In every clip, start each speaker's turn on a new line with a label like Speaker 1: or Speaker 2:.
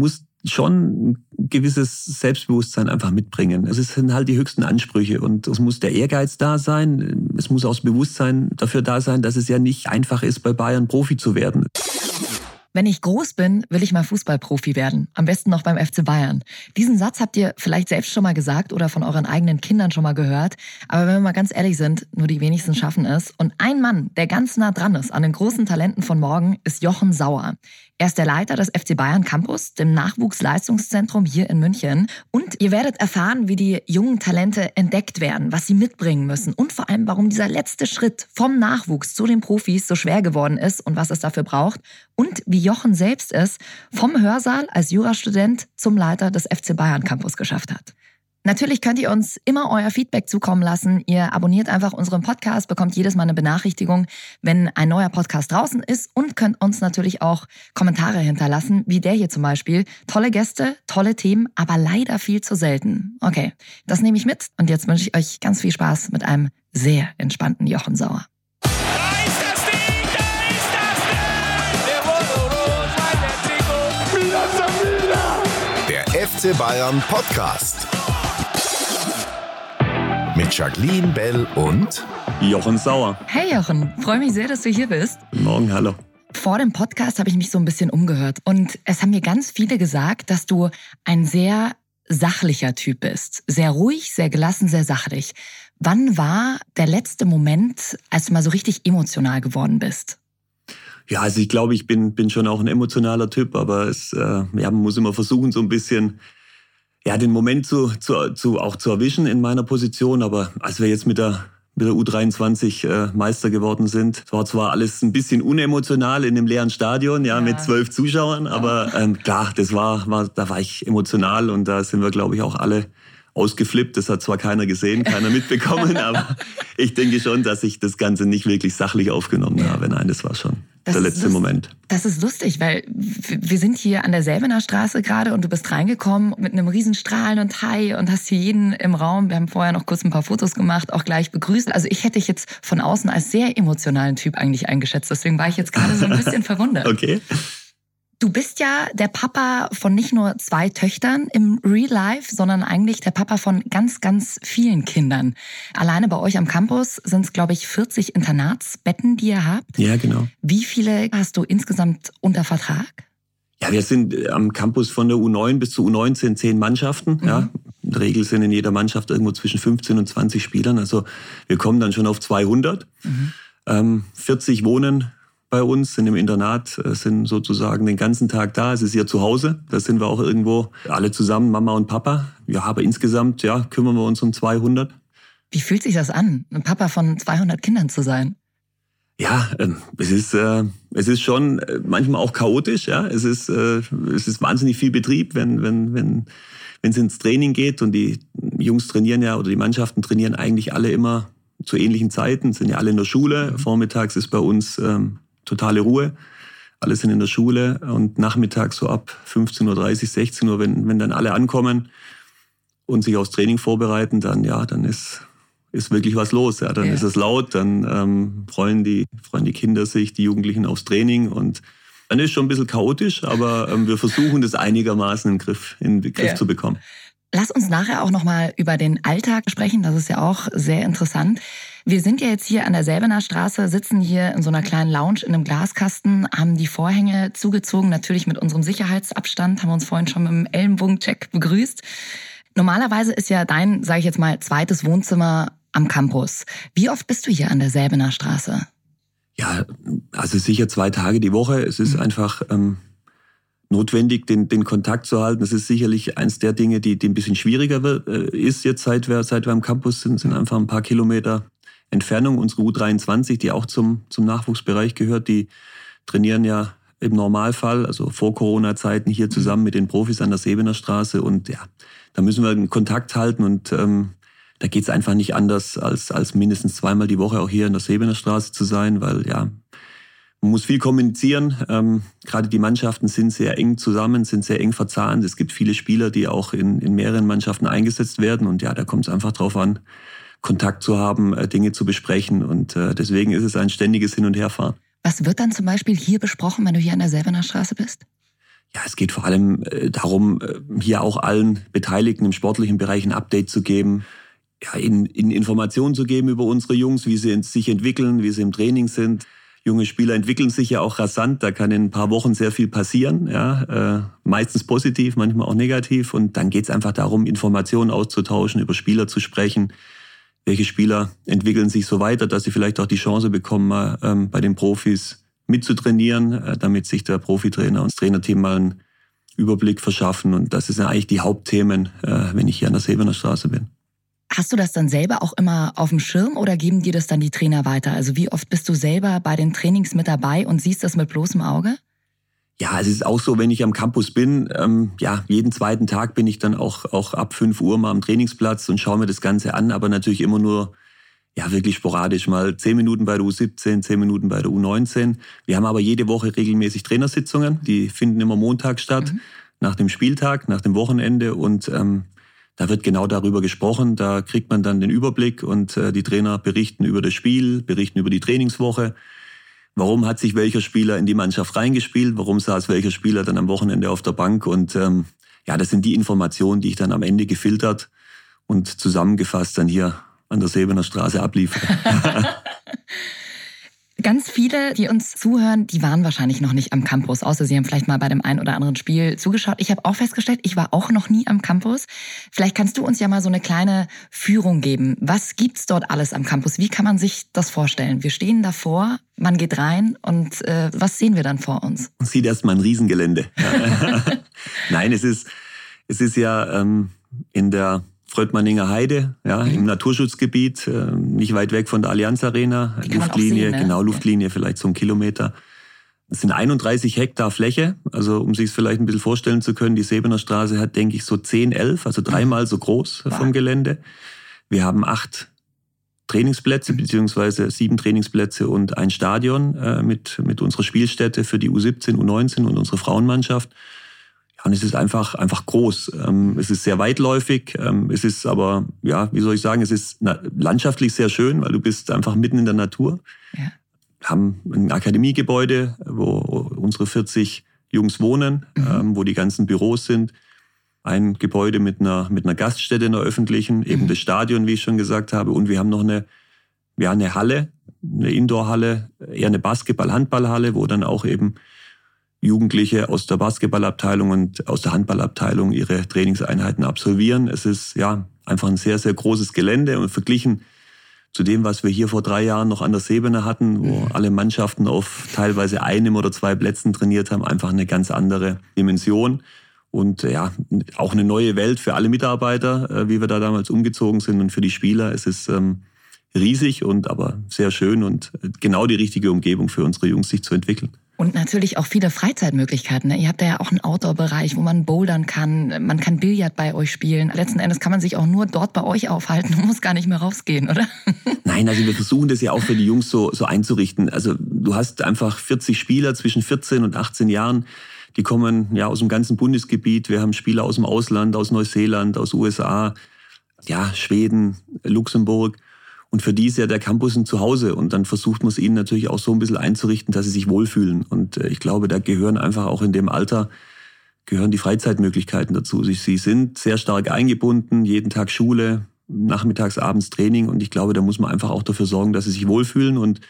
Speaker 1: muss schon ein gewisses Selbstbewusstsein einfach mitbringen. Es sind halt die höchsten Ansprüche und es muss der Ehrgeiz da sein. Es muss auch das Bewusstsein dafür da sein, dass es ja nicht einfach ist, bei Bayern Profi zu werden.
Speaker 2: Wenn ich groß bin, will ich mal Fußballprofi werden. Am besten noch beim FC Bayern. Diesen Satz habt ihr vielleicht selbst schon mal gesagt oder von euren eigenen Kindern schon mal gehört. Aber wenn wir mal ganz ehrlich sind, nur die wenigsten schaffen es. Und ein Mann, der ganz nah dran ist an den großen Talenten von morgen, ist Jochen Sauer. Er ist der Leiter des FC Bayern Campus, dem Nachwuchsleistungszentrum hier in München. Und ihr werdet erfahren, wie die jungen Talente entdeckt werden, was sie mitbringen müssen und vor allem, warum dieser letzte Schritt vom Nachwuchs zu den Profis so schwer geworden ist und was es dafür braucht. Und wie Jochen selbst es vom Hörsaal als Jurastudent zum Leiter des FC Bayern Campus geschafft hat. Natürlich könnt ihr uns immer euer Feedback zukommen lassen. Ihr abonniert einfach unseren Podcast, bekommt jedes Mal eine Benachrichtigung, wenn ein neuer Podcast draußen ist und könnt uns natürlich auch Kommentare hinterlassen, wie der hier zum Beispiel. Tolle Gäste, tolle Themen, aber leider viel zu selten. Okay, das nehme ich mit und jetzt wünsche ich euch ganz viel Spaß mit einem sehr entspannten Jochen Sauer.
Speaker 3: FC Bayern Podcast mit Jacqueline Bell und
Speaker 1: Jochen Sauer.
Speaker 2: Hey Jochen, freue mich sehr, dass du hier bist.
Speaker 1: Guten Morgen, hallo.
Speaker 2: Vor dem Podcast habe ich mich so ein bisschen umgehört und es haben mir ganz viele gesagt, dass du ein sehr sachlicher Typ bist. Sehr ruhig, sehr gelassen, sehr sachlich. Wann war der letzte Moment, als du mal so richtig emotional geworden bist?
Speaker 1: Ja, also ich glaube, ich bin, bin schon auch ein emotionaler Typ, aber es, äh, ja, man muss immer versuchen, so ein bisschen ja, den Moment zu, zu, zu, auch zu erwischen in meiner Position. Aber als wir jetzt mit der, mit der U23 äh, Meister geworden sind, war zwar alles ein bisschen unemotional in dem leeren Stadion, ja, ja. mit zwölf Zuschauern, aber ähm, klar, das war, war, da war ich emotional und da sind wir, glaube ich, auch alle ausgeflippt. Das hat zwar keiner gesehen, keiner mitbekommen, aber ich denke schon, dass ich das Ganze nicht wirklich sachlich aufgenommen habe. Nein, das war schon das der letzte Moment.
Speaker 2: Das ist lustig, weil wir sind hier an der Selbener Straße gerade und du bist reingekommen mit einem riesen Strahlen und Hi und hast hier jeden im Raum, wir haben vorher noch kurz ein paar Fotos gemacht, auch gleich begrüßt. Also ich hätte dich jetzt von außen als sehr emotionalen Typ eigentlich eingeschätzt. Deswegen war ich jetzt gerade so ein bisschen verwundert.
Speaker 1: Okay.
Speaker 2: Du bist ja der Papa von nicht nur zwei Töchtern im Real Life, sondern eigentlich der Papa von ganz, ganz vielen Kindern. Alleine bei euch am Campus sind es, glaube ich, 40 Internatsbetten, die ihr habt.
Speaker 1: Ja, genau.
Speaker 2: Wie viele hast du insgesamt unter Vertrag?
Speaker 1: Ja, wir sind äh, am Campus von der U9 bis zur U19 zehn Mannschaften. Mhm. Ja. In der Regel sind in jeder Mannschaft irgendwo zwischen 15 und 20 Spielern. Also wir kommen dann schon auf 200. Mhm. Ähm, 40 wohnen bei uns, sind im Internat, äh, sind sozusagen den ganzen Tag da. Es ist ihr Zuhause. Da sind wir auch irgendwo alle zusammen, Mama und Papa. Ja, aber insgesamt, ja, kümmern wir uns um 200.
Speaker 2: Wie fühlt sich das an, ein Papa von 200 Kindern zu sein?
Speaker 1: Ja, äh, es ist äh, es ist schon äh, manchmal auch chaotisch. Ja, es ist äh, es ist wahnsinnig viel Betrieb, wenn wenn wenn wenn es ins Training geht und die Jungs trainieren ja oder die Mannschaften trainieren eigentlich alle immer zu ähnlichen Zeiten, sind ja alle in der Schule. Vormittags ist bei uns ähm, totale Ruhe. Alle sind in der Schule und nachmittags so ab 15.30 Uhr, 16 Uhr, wenn, wenn dann alle ankommen und sich aufs Training vorbereiten, dann ja, dann ist, ist wirklich was los. Ja. Dann ja. ist es laut, dann ähm, freuen, die, freuen die Kinder sich, die Jugendlichen aufs Training und dann ist es schon ein bisschen chaotisch, aber ähm, wir versuchen das einigermaßen in den Griff, in den Griff ja. zu bekommen.
Speaker 2: Lass uns nachher auch nochmal über den Alltag sprechen. Das ist ja auch sehr interessant. Wir sind ja jetzt hier an der Selbener Straße, sitzen hier in so einer kleinen Lounge in einem Glaskasten, haben die Vorhänge zugezogen, natürlich mit unserem Sicherheitsabstand, haben uns vorhin schon mit dem Ellenbogencheck begrüßt. Normalerweise ist ja dein, sage ich jetzt mal, zweites Wohnzimmer am Campus. Wie oft bist du hier an der Selbener Straße?
Speaker 1: Ja, also sicher zwei Tage die Woche. Es ist mhm. einfach ähm, notwendig, den, den Kontakt zu halten. Das ist sicherlich eins der Dinge, die, die ein bisschen schwieriger wird, äh, ist jetzt, seit wir, seit wir am Campus sind, sind einfach ein paar Kilometer Entfernung. Unsere U23, die auch zum, zum Nachwuchsbereich gehört, die trainieren ja im Normalfall, also vor Corona-Zeiten, hier zusammen mit den Profis an der Sebener Straße. Und ja, da müssen wir einen Kontakt halten und ähm, da geht es einfach nicht anders, als, als mindestens zweimal die Woche auch hier in der Sebener Straße zu sein, weil ja, man muss viel kommunizieren. Ähm, gerade die Mannschaften sind sehr eng zusammen, sind sehr eng verzahnt. Es gibt viele Spieler, die auch in, in mehreren Mannschaften eingesetzt werden. Und ja, da kommt es einfach drauf an, Kontakt zu haben, äh, Dinge zu besprechen. Und äh, deswegen ist es ein ständiges Hin- und Herfahren.
Speaker 2: Was wird dann zum Beispiel hier besprochen, wenn du hier an der Selbener Straße bist?
Speaker 1: Ja, es geht vor allem äh, darum, hier auch allen Beteiligten im sportlichen Bereich ein Update zu geben, ja, in, in Informationen zu geben über unsere Jungs, wie sie sich entwickeln, wie sie im Training sind. Junge Spieler entwickeln sich ja auch rasant, da kann in ein paar Wochen sehr viel passieren, ja, äh, meistens positiv, manchmal auch negativ. Und dann geht es einfach darum, Informationen auszutauschen, über Spieler zu sprechen. Welche Spieler entwickeln sich so weiter, dass sie vielleicht auch die Chance bekommen, mal ähm, bei den Profis mitzutrainieren, äh, damit sich der Profitrainer und das Trainerteam mal einen Überblick verschaffen. Und das sind eigentlich die Hauptthemen, äh, wenn ich hier an der Sebener Straße bin.
Speaker 2: Hast du das dann selber auch immer auf dem Schirm oder geben dir das dann die Trainer weiter? Also wie oft bist du selber bei den Trainings mit dabei und siehst das mit bloßem Auge?
Speaker 1: Ja, es ist auch so, wenn ich am Campus bin, ähm, ja, jeden zweiten Tag bin ich dann auch, auch ab 5 Uhr mal am Trainingsplatz und schaue mir das Ganze an, aber natürlich immer nur, ja, wirklich sporadisch, mal 10 Minuten bei der U17, 10 Minuten bei der U19. Wir haben aber jede Woche regelmäßig Trainersitzungen, die finden immer Montag statt, mhm. nach dem Spieltag, nach dem Wochenende und ähm, da wird genau darüber gesprochen, da kriegt man dann den Überblick und äh, die Trainer berichten über das Spiel, berichten über die Trainingswoche. Warum hat sich welcher Spieler in die Mannschaft reingespielt? Warum saß welcher Spieler dann am Wochenende auf der Bank? Und ähm, ja, das sind die Informationen, die ich dann am Ende gefiltert und zusammengefasst dann hier an der Sebener Straße abliefere.
Speaker 2: Ganz viele, die uns zuhören, die waren wahrscheinlich noch nicht am Campus, außer sie haben vielleicht mal bei dem einen oder anderen Spiel zugeschaut. Ich habe auch festgestellt, ich war auch noch nie am Campus. Vielleicht kannst du uns ja mal so eine kleine Führung geben. Was gibt's dort alles am Campus? Wie kann man sich das vorstellen? Wir stehen davor, man geht rein und äh, was sehen wir dann vor uns?
Speaker 1: Man sieht erstmal ein Riesengelände. Nein, es ist, es ist ja ähm, in der Fröttmanninger Heide, ja, mhm. im Naturschutzgebiet, äh, nicht weit weg von der Allianz Arena, Luftlinie, sehen, ne? genau, Luftlinie ja. vielleicht so ein Kilometer. Es sind 31 Hektar Fläche, also um sich es vielleicht ein bisschen vorstellen zu können, die Sebener Straße hat, denke ich, so 10, 11, also dreimal so groß wow. vom Gelände. Wir haben acht Trainingsplätze, beziehungsweise sieben Trainingsplätze und ein Stadion äh, mit, mit unserer Spielstätte für die U17, U19 und unsere Frauenmannschaft. Ja, und es ist einfach, einfach groß. Ähm, es ist sehr weitläufig. Ähm, es ist aber, ja, wie soll ich sagen, es ist landschaftlich sehr schön, weil du bist einfach mitten in der Natur. Ja. Wir haben ein Akademiegebäude, wo unsere 40 Jungs wohnen, mhm. ähm, wo die ganzen Büros sind. Ein Gebäude mit einer, mit einer Gaststätte, einer öffentlichen, eben mhm. das Stadion, wie ich schon gesagt habe. Und wir haben noch eine, ja, eine Halle, eine Indoorhalle, eher eine Basketball-Handballhalle, wo dann auch eben Jugendliche aus der Basketballabteilung und aus der Handballabteilung ihre Trainingseinheiten absolvieren. Es ist ja einfach ein sehr, sehr großes Gelände und verglichen zu dem, was wir hier vor drei Jahren noch an der Sebene hatten, wo mhm. alle Mannschaften auf teilweise einem oder zwei Plätzen trainiert haben, einfach eine ganz andere Dimension. Und ja, auch eine neue Welt für alle Mitarbeiter, äh, wie wir da damals umgezogen sind und für die Spieler. Es ist ähm, riesig und aber sehr schön und genau die richtige Umgebung für unsere Jungs, sich zu entwickeln.
Speaker 2: Und natürlich auch viele Freizeitmöglichkeiten. Ne? Ihr habt ja auch einen Outdoor-Bereich, wo man bouldern kann. Man kann Billard bei euch spielen. Letzten Endes kann man sich auch nur dort bei euch aufhalten und muss gar nicht mehr rausgehen, oder?
Speaker 1: Nein, also wir versuchen das ja auch für die Jungs so, so einzurichten. Also du hast einfach 40 Spieler zwischen 14 und 18 Jahren. Die kommen ja aus dem ganzen Bundesgebiet. Wir haben Spieler aus dem Ausland, aus Neuseeland, aus USA, ja, Schweden, Luxemburg. Und für die ist ja der Campus ein Zuhause. Und dann versucht man es ihnen natürlich auch so ein bisschen einzurichten, dass sie sich wohlfühlen. Und äh, ich glaube, da gehören einfach auch in dem Alter, gehören die Freizeitmöglichkeiten dazu. Sie sind sehr stark eingebunden, jeden Tag Schule, nachmittags, abends Training. Und ich glaube, da muss man einfach auch dafür sorgen, dass sie sich wohlfühlen und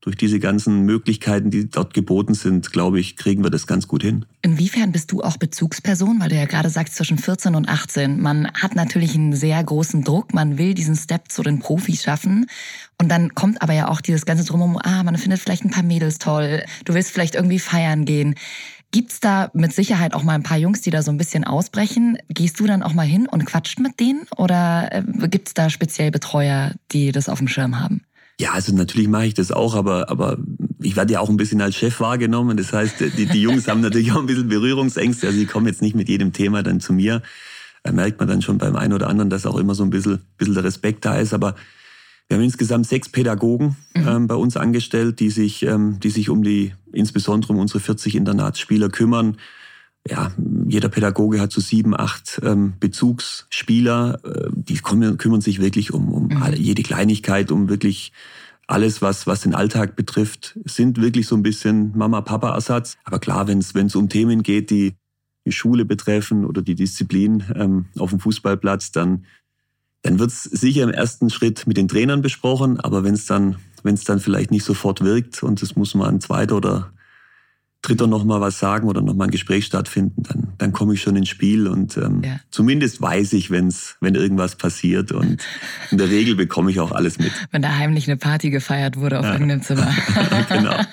Speaker 1: durch diese ganzen Möglichkeiten, die dort geboten sind, glaube ich, kriegen wir das ganz gut hin.
Speaker 2: Inwiefern bist du auch Bezugsperson? Weil du ja gerade sagst, zwischen 14 und 18. Man hat natürlich einen sehr großen Druck. Man will diesen Step zu den Profis schaffen. Und dann kommt aber ja auch dieses ganze Drumherum, ah, man findet vielleicht ein paar Mädels toll. Du willst vielleicht irgendwie feiern gehen. Gibt's da mit Sicherheit auch mal ein paar Jungs, die da so ein bisschen ausbrechen? Gehst du dann auch mal hin und quatscht mit denen? Oder äh, gibt's da speziell Betreuer, die das auf dem Schirm haben?
Speaker 1: Ja, also natürlich mache ich das auch, aber, aber ich werde ja auch ein bisschen als Chef wahrgenommen. Das heißt, die, die Jungs haben natürlich auch ein bisschen Berührungsängste. Also sie kommen jetzt nicht mit jedem Thema dann zu mir. Da merkt man dann schon beim einen oder anderen, dass auch immer so ein bisschen, bisschen der Respekt da ist. Aber wir haben insgesamt sechs Pädagogen mhm. ähm, bei uns angestellt, die sich, ähm, die sich um die, insbesondere um unsere 40 Internatsspieler kümmern ja, jeder Pädagoge hat so sieben, acht ähm, Bezugsspieler, äh, die kümmern, kümmern sich wirklich um, um mhm. alle, jede Kleinigkeit, um wirklich alles, was, was den Alltag betrifft, sind wirklich so ein bisschen Mama-Papa-Ersatz. Aber klar, wenn es um Themen geht, die, die Schule betreffen oder die Disziplin ähm, auf dem Fußballplatz, dann, dann wird es sicher im ersten Schritt mit den Trainern besprochen. Aber wenn es dann, dann vielleicht nicht sofort wirkt und es muss mal ein zweiter oder dritter noch mal was sagen oder noch mal ein Gespräch stattfinden, dann, dann komme ich schon ins Spiel und ähm, ja. zumindest weiß ich, wenn's, wenn irgendwas passiert und in der Regel bekomme ich auch alles mit.
Speaker 2: Wenn da heimlich eine Party gefeiert wurde auf ja. irgendeinem Zimmer. genau.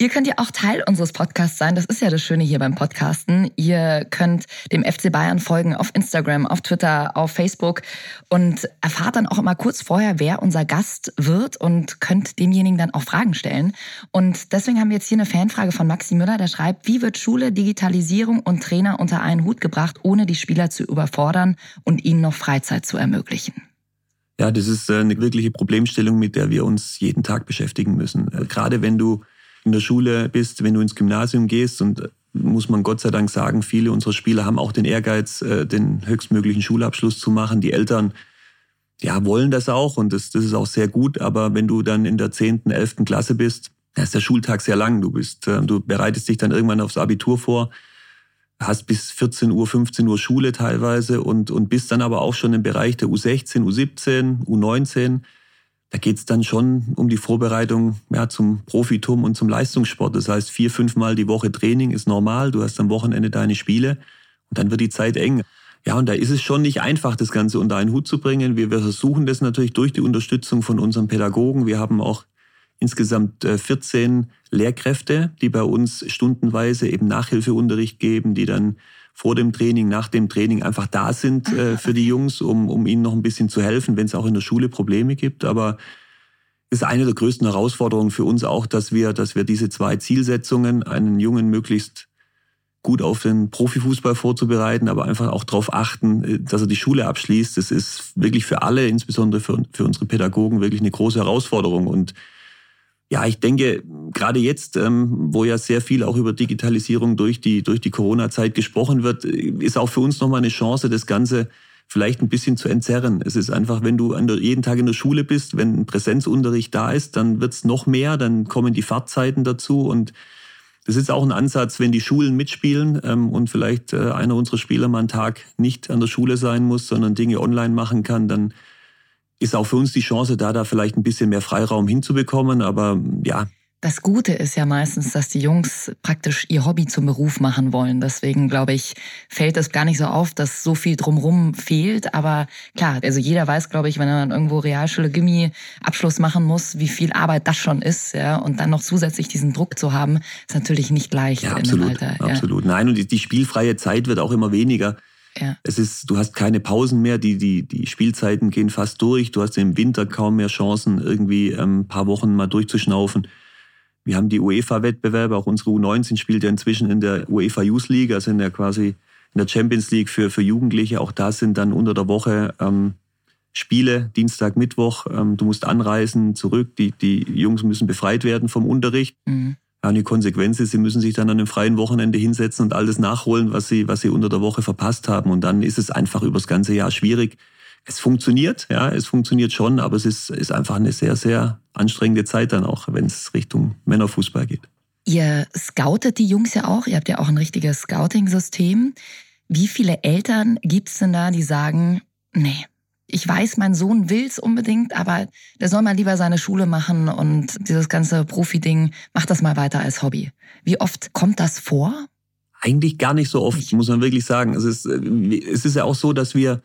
Speaker 2: Ihr könnt ja auch Teil unseres Podcasts sein. Das ist ja das Schöne hier beim Podcasten. Ihr könnt dem FC Bayern folgen auf Instagram, auf Twitter, auf Facebook und erfahrt dann auch immer kurz vorher, wer unser Gast wird und könnt demjenigen dann auch Fragen stellen. Und deswegen haben wir jetzt hier eine Fanfrage von Maxi Müller, der schreibt, wie wird Schule, Digitalisierung und Trainer unter einen Hut gebracht, ohne die Spieler zu überfordern und ihnen noch Freizeit zu ermöglichen?
Speaker 1: Ja, das ist äh, eine wirkliche Problemstellung, mit der wir uns jeden Tag beschäftigen müssen. Äh, gerade wenn du in der Schule bist, wenn du ins Gymnasium gehst und äh, muss man Gott sei Dank sagen, viele unserer Spieler haben auch den Ehrgeiz, äh, den höchstmöglichen Schulabschluss zu machen. Die Eltern ja, wollen das auch und das, das ist auch sehr gut. Aber wenn du dann in der 10., 11. Klasse bist, ist der Schultag sehr lang. Du bist, äh, du bereitest dich dann irgendwann aufs Abitur vor, hast bis 14 Uhr, 15 Uhr Schule teilweise und, und bist dann aber auch schon im Bereich der U16, U17, U19 da geht's dann schon um die Vorbereitung ja, zum Profitum und zum Leistungssport. Das heißt, vier, fünfmal die Woche Training ist normal. Du hast am Wochenende deine Spiele und dann wird die Zeit eng. Ja, und da ist es schon nicht einfach, das Ganze unter einen Hut zu bringen. Wir, wir versuchen das natürlich durch die Unterstützung von unseren Pädagogen. Wir haben auch insgesamt 14 äh, Lehrkräfte, die bei uns stundenweise eben Nachhilfeunterricht geben, die dann vor dem Training, nach dem Training einfach da sind äh, für die Jungs, um, um ihnen noch ein bisschen zu helfen, wenn es auch in der Schule Probleme gibt. Aber ist eine der größten Herausforderungen für uns auch, dass wir, dass wir diese zwei Zielsetzungen, einen Jungen möglichst gut auf den Profifußball vorzubereiten, aber einfach auch darauf achten, äh, dass er die Schule abschließt. Das ist wirklich für alle, insbesondere für, für unsere Pädagogen, wirklich eine große Herausforderung. Und ja, ich denke, gerade jetzt, ähm, wo ja sehr viel auch über Digitalisierung durch die, durch die Corona-Zeit gesprochen wird, ist auch für uns nochmal eine Chance, das Ganze vielleicht ein bisschen zu entzerren. Es ist einfach, wenn du der, jeden Tag in der Schule bist, wenn ein Präsenzunterricht da ist, dann wird's noch mehr, dann kommen die Fahrtzeiten dazu und das ist auch ein Ansatz, wenn die Schulen mitspielen ähm, und vielleicht äh, einer unserer Spieler mal einen Tag nicht an der Schule sein muss, sondern Dinge online machen kann, dann ist auch für uns die Chance, da da vielleicht ein bisschen mehr Freiraum hinzubekommen. Aber ja.
Speaker 2: Das Gute ist ja meistens, dass die Jungs praktisch ihr Hobby zum Beruf machen wollen. Deswegen glaube ich, fällt es gar nicht so auf, dass so viel drumrum fehlt. Aber klar, also jeder weiß, glaube ich, wenn er dann irgendwo Realschule, Gimmi Abschluss machen muss, wie viel Arbeit das schon ist, ja. Und dann noch zusätzlich diesen Druck zu haben, ist natürlich nicht leicht
Speaker 1: ja, absolut,
Speaker 2: in dem
Speaker 1: Alter. Absolut. Ja. Nein, und die, die spielfreie Zeit wird auch immer weniger. Ja. Es ist, du hast keine Pausen mehr, die, die, die Spielzeiten gehen fast durch. Du hast im Winter kaum mehr Chancen, irgendwie ähm, ein paar Wochen mal durchzuschnaufen. Wir haben die UEFA-Wettbewerbe, auch unsere U19 spielt ja inzwischen in der UEFA Youth League, also in der quasi in der Champions League für, für Jugendliche. Auch da sind dann unter der Woche ähm, Spiele, Dienstag, Mittwoch. Ähm, du musst anreisen, zurück. Die, die Jungs müssen befreit werden vom Unterricht. Mhm. Ja, die Konsequenz ist, sie müssen sich dann an einem freien Wochenende hinsetzen und alles nachholen, was sie, was sie unter der Woche verpasst haben. Und dann ist es einfach übers ganze Jahr schwierig. Es funktioniert, ja, es funktioniert schon, aber es ist, ist einfach eine sehr, sehr anstrengende Zeit dann auch, wenn es Richtung Männerfußball geht.
Speaker 2: Ihr scoutet die Jungs ja auch, ihr habt ja auch ein richtiges Scouting-System. Wie viele Eltern gibt es denn da, die sagen, nee, ich weiß, mein Sohn will's unbedingt, aber der soll mal lieber seine Schule machen und dieses ganze Profi-Ding, mach das mal weiter als Hobby. Wie oft kommt das vor?
Speaker 1: Eigentlich gar nicht so oft, muss man wirklich sagen. Es ist, äh, es ist ja auch so, dass wir,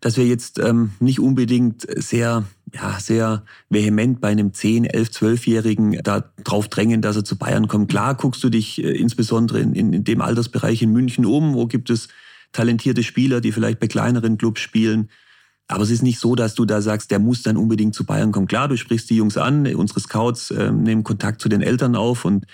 Speaker 1: dass wir jetzt ähm, nicht unbedingt sehr, ja, sehr vehement bei einem 10, 11, 12-Jährigen da drauf drängen, dass er zu Bayern kommt. Klar guckst du dich äh, insbesondere in, in, in dem Altersbereich in München um, wo gibt es talentierte Spieler, die vielleicht bei kleineren Clubs spielen aber es ist nicht so, dass du da sagst, der muss dann unbedingt zu Bayern kommen. Klar, du sprichst die Jungs an, unsere Scouts äh, nehmen Kontakt zu den Eltern auf und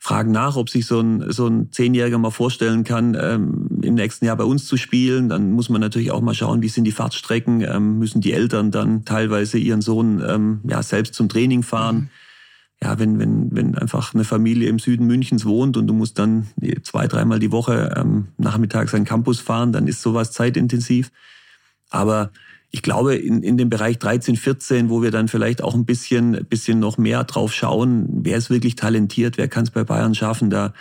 Speaker 1: fragen nach, ob sich so ein, so ein Zehnjähriger mal vorstellen kann, ähm, im nächsten Jahr bei uns zu spielen. Dann muss man natürlich auch mal schauen, wie sind die Fahrtstrecken, ähm, müssen die Eltern dann teilweise ihren Sohn ähm, ja, selbst zum Training fahren. Mhm. Ja, wenn, wenn, wenn einfach eine Familie im Süden Münchens wohnt und du musst dann zwei, dreimal die Woche ähm, nachmittags einen Campus fahren, dann ist sowas zeitintensiv. Aber ich glaube, in, in dem Bereich 13, 14, wo wir dann vielleicht auch ein bisschen, bisschen noch mehr drauf schauen, wer ist wirklich talentiert, wer kann es bei Bayern schaffen, da,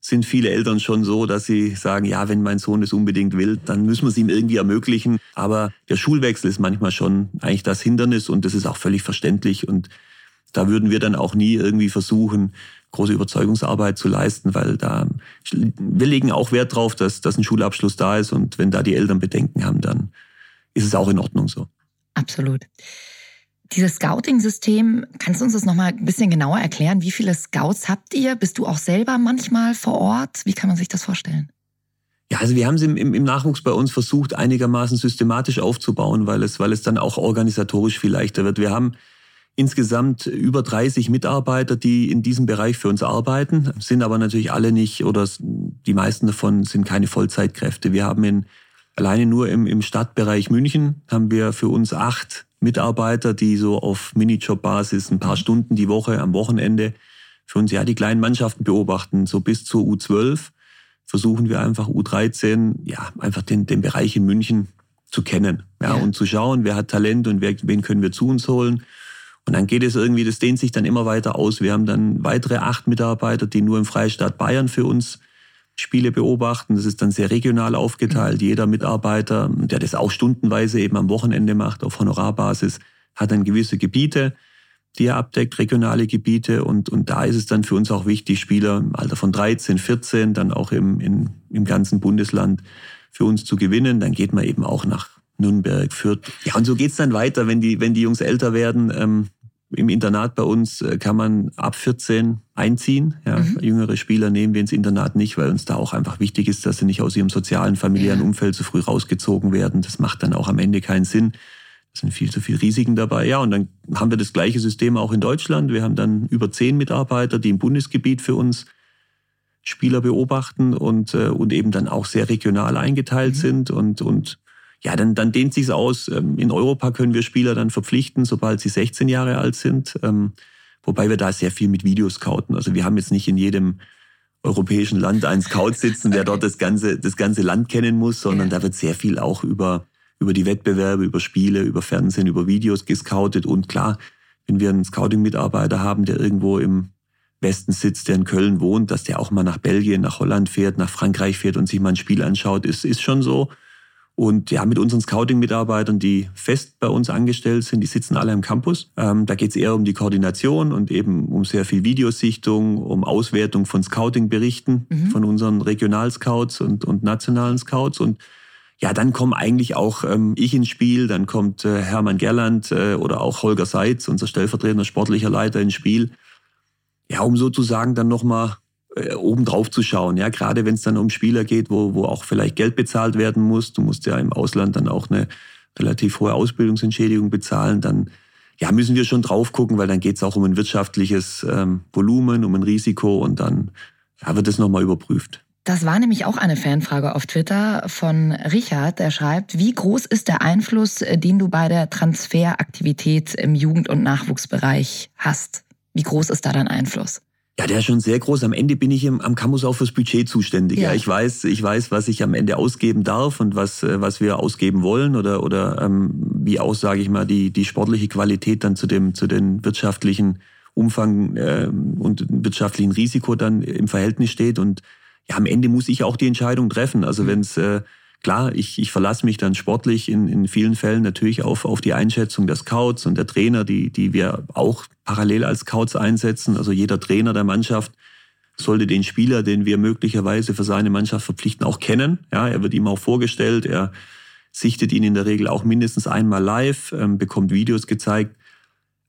Speaker 1: sind viele Eltern schon so, dass sie sagen, ja, wenn mein Sohn das unbedingt will, dann müssen wir es ihm irgendwie ermöglichen. Aber der Schulwechsel ist manchmal schon eigentlich das Hindernis und das ist auch völlig verständlich. Und da würden wir dann auch nie irgendwie versuchen, große Überzeugungsarbeit zu leisten, weil da wir legen auch Wert drauf, dass, dass ein Schulabschluss da ist und wenn da die Eltern Bedenken haben, dann ist es auch in Ordnung so.
Speaker 2: Absolut. Dieses Scouting-System, kannst du uns das nochmal ein bisschen genauer erklären? Wie viele Scouts habt ihr? Bist du auch selber manchmal vor Ort? Wie kann man sich das vorstellen?
Speaker 1: Ja, also wir haben es im, im, Nachwuchs bei uns versucht, einigermaßen systematisch aufzubauen, weil es, weil es dann auch organisatorisch viel leichter wird. Wir haben insgesamt über 30 Mitarbeiter, die in diesem Bereich für uns arbeiten, sind aber natürlich alle nicht oder die meisten davon sind keine Vollzeitkräfte. Wir haben in, alleine nur im, im Stadtbereich München haben wir für uns acht Mitarbeiter, die so auf Minijob-Basis ein paar Stunden die Woche am Wochenende für uns ja die kleinen Mannschaften beobachten, so bis zur U12 versuchen wir einfach U13, ja, einfach den, den Bereich in München zu kennen, ja, ja. und zu schauen, wer hat Talent und wer, wen können wir zu uns holen. Und dann geht es irgendwie, das dehnt sich dann immer weiter aus. Wir haben dann weitere acht Mitarbeiter, die nur im Freistaat Bayern für uns Spiele beobachten. Das ist dann sehr regional aufgeteilt. Mhm. Jeder Mitarbeiter, der das auch stundenweise eben am Wochenende macht, auf Honorarbasis, hat dann gewisse Gebiete, die er abdeckt, regionale Gebiete. Und, und da ist es dann für uns auch wichtig, Spieler im Alter von 13, 14, dann auch im, in, im ganzen Bundesland für uns zu gewinnen. Dann geht man eben auch nach Nürnberg, Fürth. Ja, und so geht's dann weiter, wenn die, wenn die Jungs älter werden. Ähm, im Internat bei uns äh, kann man ab 14 einziehen. Ja, mhm. Jüngere Spieler nehmen wir ins Internat nicht, weil uns da auch einfach wichtig ist, dass sie nicht aus ihrem sozialen, familiären. Umfeld so früh rausgezogen werden. Das macht dann auch am Ende keinen Sinn. Es sind viel zu viele Risiken dabei. Ja, und dann haben wir das gleiche System auch in Deutschland. Wir haben dann über zehn Mitarbeiter, die im Bundesgebiet für uns Spieler beobachten und, äh, und eben dann auch sehr regional eingeteilt mhm. sind und, und ja, dann, dann dehnt sich's aus. Ähm, in Europa können wir Spieler dann verpflichten, sobald sie 16 Jahre alt sind. Ähm, wobei wir da sehr viel mit Videos scouten. Also wir haben jetzt nicht in jedem europäischen Land einen Scout sitzen, der dort das ganze, das ganze Land kennen muss, sondern da wird sehr viel auch über, über die Wettbewerbe, über Spiele, über Fernsehen, über Videos gescoutet. Und klar, wenn wir einen Scouting-Mitarbeiter haben, der irgendwo im Westen sitzt, der in Köln wohnt, dass der auch mal nach Belgien, nach Holland fährt, nach Frankreich fährt und sich mal ein Spiel anschaut, ist, ist schon so. Und ja, mit unseren Scouting-Mitarbeitern, die fest bei uns angestellt sind, die sitzen alle im Campus. Ähm, da geht es eher um die Koordination und eben um sehr viel Videosichtung, um Auswertung von Scouting-Berichten mhm. von unseren Regionalscouts und, und nationalen Scouts. Und ja, dann kommen eigentlich auch ähm, ich ins Spiel, dann kommt äh, Hermann Gerland äh, oder auch Holger Seitz, unser stellvertretender sportlicher Leiter, ins Spiel. Ja, um sozusagen dann nochmal äh, obendrauf zu schauen. Ja, gerade wenn es dann um Spieler geht, wo, wo auch vielleicht Geld bezahlt werden muss. Du musst ja im Ausland dann auch eine relativ hohe Ausbildungsentschädigung bezahlen. Dann ja, müssen wir schon drauf gucken, weil dann geht es auch um ein wirtschaftliches ähm, Volumen, um ein Risiko und dann ja, wird es nochmal überprüft.
Speaker 2: Das war nämlich auch eine Fanfrage auf Twitter von Richard, der schreibt, wie groß ist der Einfluss, äh, den du bei der Transferaktivität im Jugend- und Nachwuchsbereich hast? Wie groß ist da dein Einfluss?
Speaker 1: Ja, der ist schon sehr groß. Am Ende bin ich im, am Campus auch fürs Budget zuständig. Ja. ja. ich weiß, ich weiß, was ich am Ende ausgeben darf und was, äh, was wir ausgeben wollen oder, oder ähm, wie auch, sage ich mal, die, die sportliche Qualität dann zu dem, zu den wirtschaftlichen Umfang äh, und wirtschaftlichen Risiko dann im Verhältnis steht. Und ja, am Ende muss ich auch die Entscheidung treffen. Also mhm. wenn es äh, Klar, ich, ich verlasse mich dann sportlich in, in vielen Fällen natürlich auf, auf die Einschätzung der Scouts und der Trainer, die, die wir auch parallel als Scouts einsetzen. Also jeder Trainer der Mannschaft sollte den Spieler, den wir möglicherweise für seine Mannschaft verpflichten, auch kennen. Ja, er wird ihm auch vorgestellt, er sichtet ihn in der Regel auch mindestens einmal live, ähm, bekommt Videos gezeigt.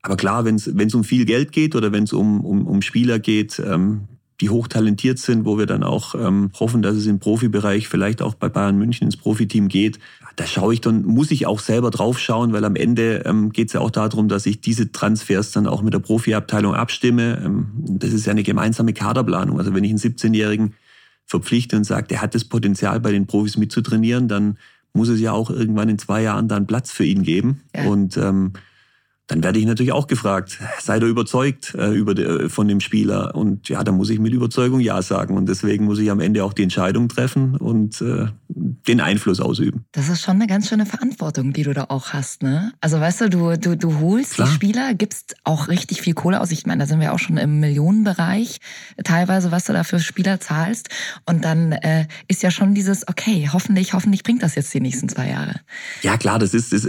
Speaker 1: Aber klar, wenn es um viel Geld geht oder wenn es um, um, um Spieler geht, ähm, die hochtalentiert sind, wo wir dann auch ähm, hoffen, dass es im Profibereich vielleicht auch bei Bayern München ins Profiteam geht. Da schaue ich dann, muss ich auch selber drauf schauen, weil am Ende ähm, geht es ja auch darum, dass ich diese Transfers dann auch mit der Profiabteilung abstimme. Ähm, das ist ja eine gemeinsame Kaderplanung. Also wenn ich einen 17-Jährigen verpflichte und sage, der hat das Potenzial, bei den Profis mitzutrainieren, dann muss es ja auch irgendwann in zwei Jahren dann Platz für ihn geben. Ja. Und ähm, dann werde ich natürlich auch gefragt, seid ihr überzeugt äh, über de, äh, von dem Spieler? Und ja, da muss ich mit Überzeugung Ja sagen. Und deswegen muss ich am Ende auch die Entscheidung treffen. Und äh, den Einfluss ausüben.
Speaker 2: Das ist schon eine ganz schöne Verantwortung, die du da auch hast, ne? Also weißt du, du, du, du holst Klar. die Spieler, gibst auch richtig viel Kohle aus. Ich meine, da sind wir auch schon im Millionenbereich, teilweise, was du da für Spieler zahlst. Und dann äh, ist ja schon dieses, okay, hoffentlich, hoffentlich bringt das jetzt die nächsten zwei Jahre.
Speaker 1: Ja, klar, das ist, das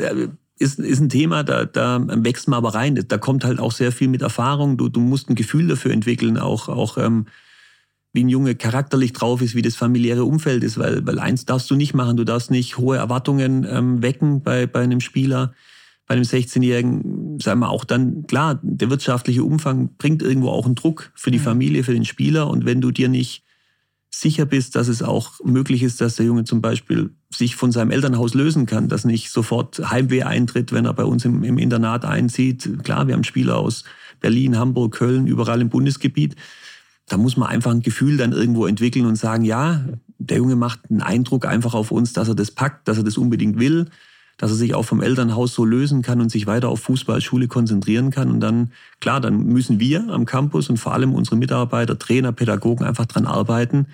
Speaker 1: ist, ist ein Thema, da, da wächst man aber rein. Da kommt halt auch sehr viel mit Erfahrung. Du, du musst ein Gefühl dafür entwickeln, auch, auch ähm, wie ein Junge charakterlich drauf ist, wie das familiäre Umfeld ist, weil, weil eins darfst du nicht machen, du darfst nicht hohe Erwartungen ähm, wecken bei, bei einem Spieler, bei einem 16-Jährigen, sagen wir auch dann, klar, der wirtschaftliche Umfang bringt irgendwo auch einen Druck für die mhm. Familie, für den Spieler und wenn du dir nicht sicher bist, dass es auch möglich ist, dass der Junge zum Beispiel sich von seinem Elternhaus lösen kann, dass nicht sofort Heimweh eintritt, wenn er bei uns im, im Internat einzieht. Klar, wir haben Spieler aus Berlin, Hamburg, Köln, überall im Bundesgebiet da muss man einfach ein Gefühl dann irgendwo entwickeln und sagen, ja, der Junge macht einen Eindruck einfach auf uns, dass er das packt, dass er das unbedingt will, dass er sich auch vom Elternhaus so lösen kann und sich weiter auf Fußball, Schule konzentrieren kann. Und dann, klar, dann müssen wir am Campus und vor allem unsere Mitarbeiter, Trainer, Pädagogen einfach dran arbeiten,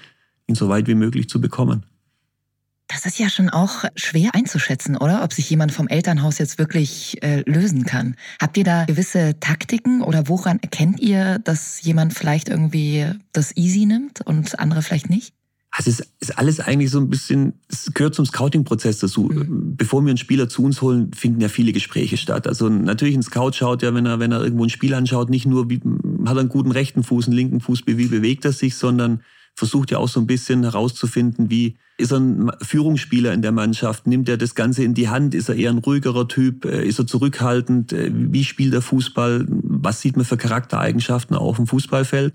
Speaker 1: ihn so weit wie möglich zu bekommen.
Speaker 2: Das ist ja schon auch schwer einzuschätzen, oder? Ob sich jemand vom Elternhaus jetzt wirklich äh, lösen kann. Habt ihr da gewisse Taktiken oder woran erkennt ihr, dass jemand vielleicht irgendwie das easy nimmt und andere vielleicht nicht?
Speaker 1: Also es ist alles eigentlich so ein bisschen, es gehört zum Scouting-Prozess dazu. Mhm. Bevor wir einen Spieler zu uns holen, finden ja viele Gespräche statt. Also natürlich ein Scout schaut ja, wenn er, wenn er irgendwo ein Spiel anschaut, nicht nur, wie, hat er einen guten rechten Fuß, einen linken Fuß, wie bewegt er sich, sondern versucht ja auch so ein bisschen herauszufinden, wie ist er ein Führungsspieler in der Mannschaft, nimmt er das Ganze in die Hand, ist er eher ein ruhigerer Typ, äh, ist er zurückhaltend, äh, wie spielt er Fußball, was sieht man für Charaktereigenschaften auf dem Fußballfeld.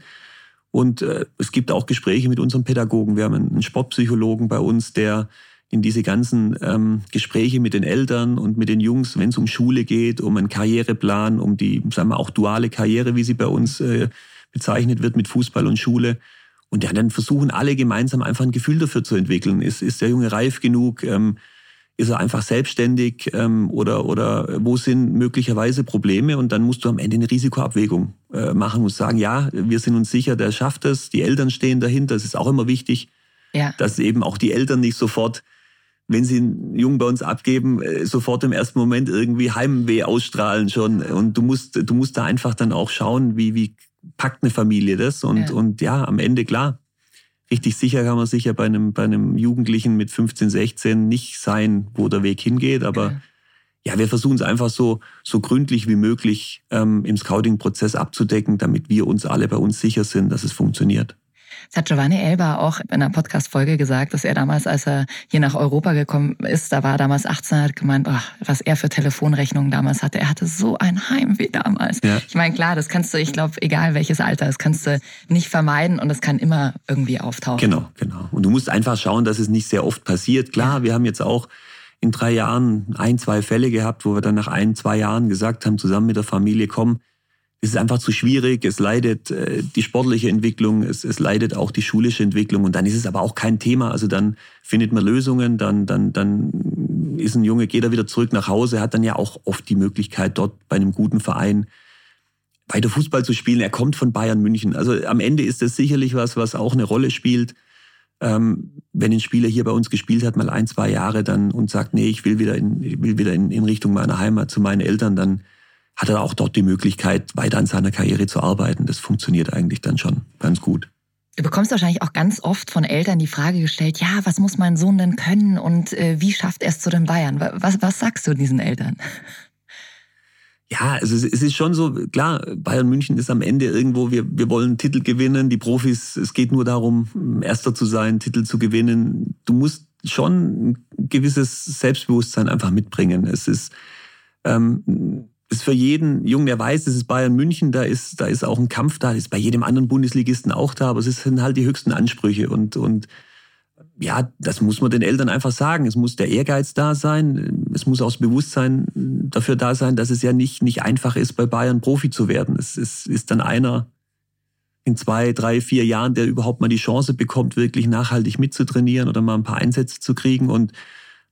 Speaker 1: Und äh, es gibt auch Gespräche mit unseren Pädagogen. Wir haben einen Sportpsychologen bei uns, der in diese ganzen ähm, Gespräche mit den Eltern und mit den Jungs, wenn es um Schule geht, um einen Karriereplan, um die, sagen wir auch duale Karriere, wie sie bei uns äh, bezeichnet wird mit Fußball und Schule, und ja, dann versuchen alle gemeinsam einfach ein Gefühl dafür zu entwickeln. Ist, ist der Junge reif genug? Ähm, ist er einfach selbstständig? Ähm, oder, oder wo sind möglicherweise Probleme? Und dann musst du am Ende eine Risikoabwägung äh, machen und sagen, ja, wir sind uns sicher, der schafft es. Die Eltern stehen dahinter. Das ist auch immer wichtig, ja. dass eben auch die Eltern nicht sofort wenn sie einen Jungen bei uns abgeben, äh, sofort im ersten Moment irgendwie Heimweh ausstrahlen schon. Und du musst, du musst da einfach dann auch schauen, wie, wie packt eine Familie das und ja. und ja, am Ende klar. Richtig sicher kann man sicher bei einem, bei einem Jugendlichen mit 15, 16 nicht sein, wo der Weg hingeht, aber ja, ja wir versuchen es einfach so, so gründlich wie möglich ähm, im Scouting-Prozess abzudecken, damit wir uns alle bei uns sicher sind, dass es funktioniert.
Speaker 2: Das hat Giovanni Elba auch in einer Podcast-Folge gesagt, dass er damals, als er hier nach Europa gekommen ist, da war er damals 18, hat gemeint, oh, was er für Telefonrechnungen damals hatte. Er hatte so ein Heimweh damals. Ja. Ich meine, klar, das kannst du, ich glaube, egal welches Alter, das kannst du nicht vermeiden und das kann immer irgendwie auftauchen.
Speaker 1: Genau, genau. Und du musst einfach schauen, dass es nicht sehr oft passiert. Klar, ja. wir haben jetzt auch in drei Jahren ein, zwei Fälle gehabt, wo wir dann nach ein, zwei Jahren gesagt haben, zusammen mit der Familie, komm, es ist einfach zu schwierig, es leidet äh, die sportliche Entwicklung, es, es leidet auch die schulische Entwicklung und dann ist es aber auch kein Thema. Also dann findet man Lösungen, dann, dann, dann ist ein Junge, geht er wieder zurück nach Hause, hat dann ja auch oft die Möglichkeit, dort bei einem guten Verein weiter Fußball zu spielen. Er kommt von Bayern München. Also am Ende ist das sicherlich was, was auch eine Rolle spielt. Ähm, wenn ein Spieler hier bei uns gespielt hat, mal ein, zwei Jahre dann und sagt, nee, ich will wieder in, ich will wieder in, in Richtung meiner Heimat zu meinen Eltern, dann hat er auch dort die Möglichkeit, weiter an seiner Karriere zu arbeiten. Das funktioniert eigentlich dann schon ganz gut.
Speaker 2: Du bekommst wahrscheinlich auch ganz oft von Eltern die Frage gestellt, ja, was muss mein Sohn denn können und äh, wie schafft er es zu den Bayern? Was, was sagst du diesen Eltern?
Speaker 1: Ja, also es ist schon so, klar, Bayern München ist am Ende irgendwo, wir, wir wollen Titel gewinnen, die Profis, es geht nur darum, Erster zu sein, Titel zu gewinnen. Du musst schon ein gewisses Selbstbewusstsein einfach mitbringen. Es ist, ähm, ist für jeden Jungen, der weiß, das ist Bayern München, da ist, da ist auch ein Kampf da, das ist bei jedem anderen Bundesligisten auch da, aber es sind halt die höchsten Ansprüche und, und ja, das muss man den Eltern einfach sagen. Es muss der Ehrgeiz da sein. Es muss auch das Bewusstsein dafür da sein, dass es ja nicht, nicht einfach ist, bei Bayern Profi zu werden. Es, es ist dann einer in zwei, drei, vier Jahren, der überhaupt mal die Chance bekommt, wirklich nachhaltig mitzutrainieren oder mal ein paar Einsätze zu kriegen. Und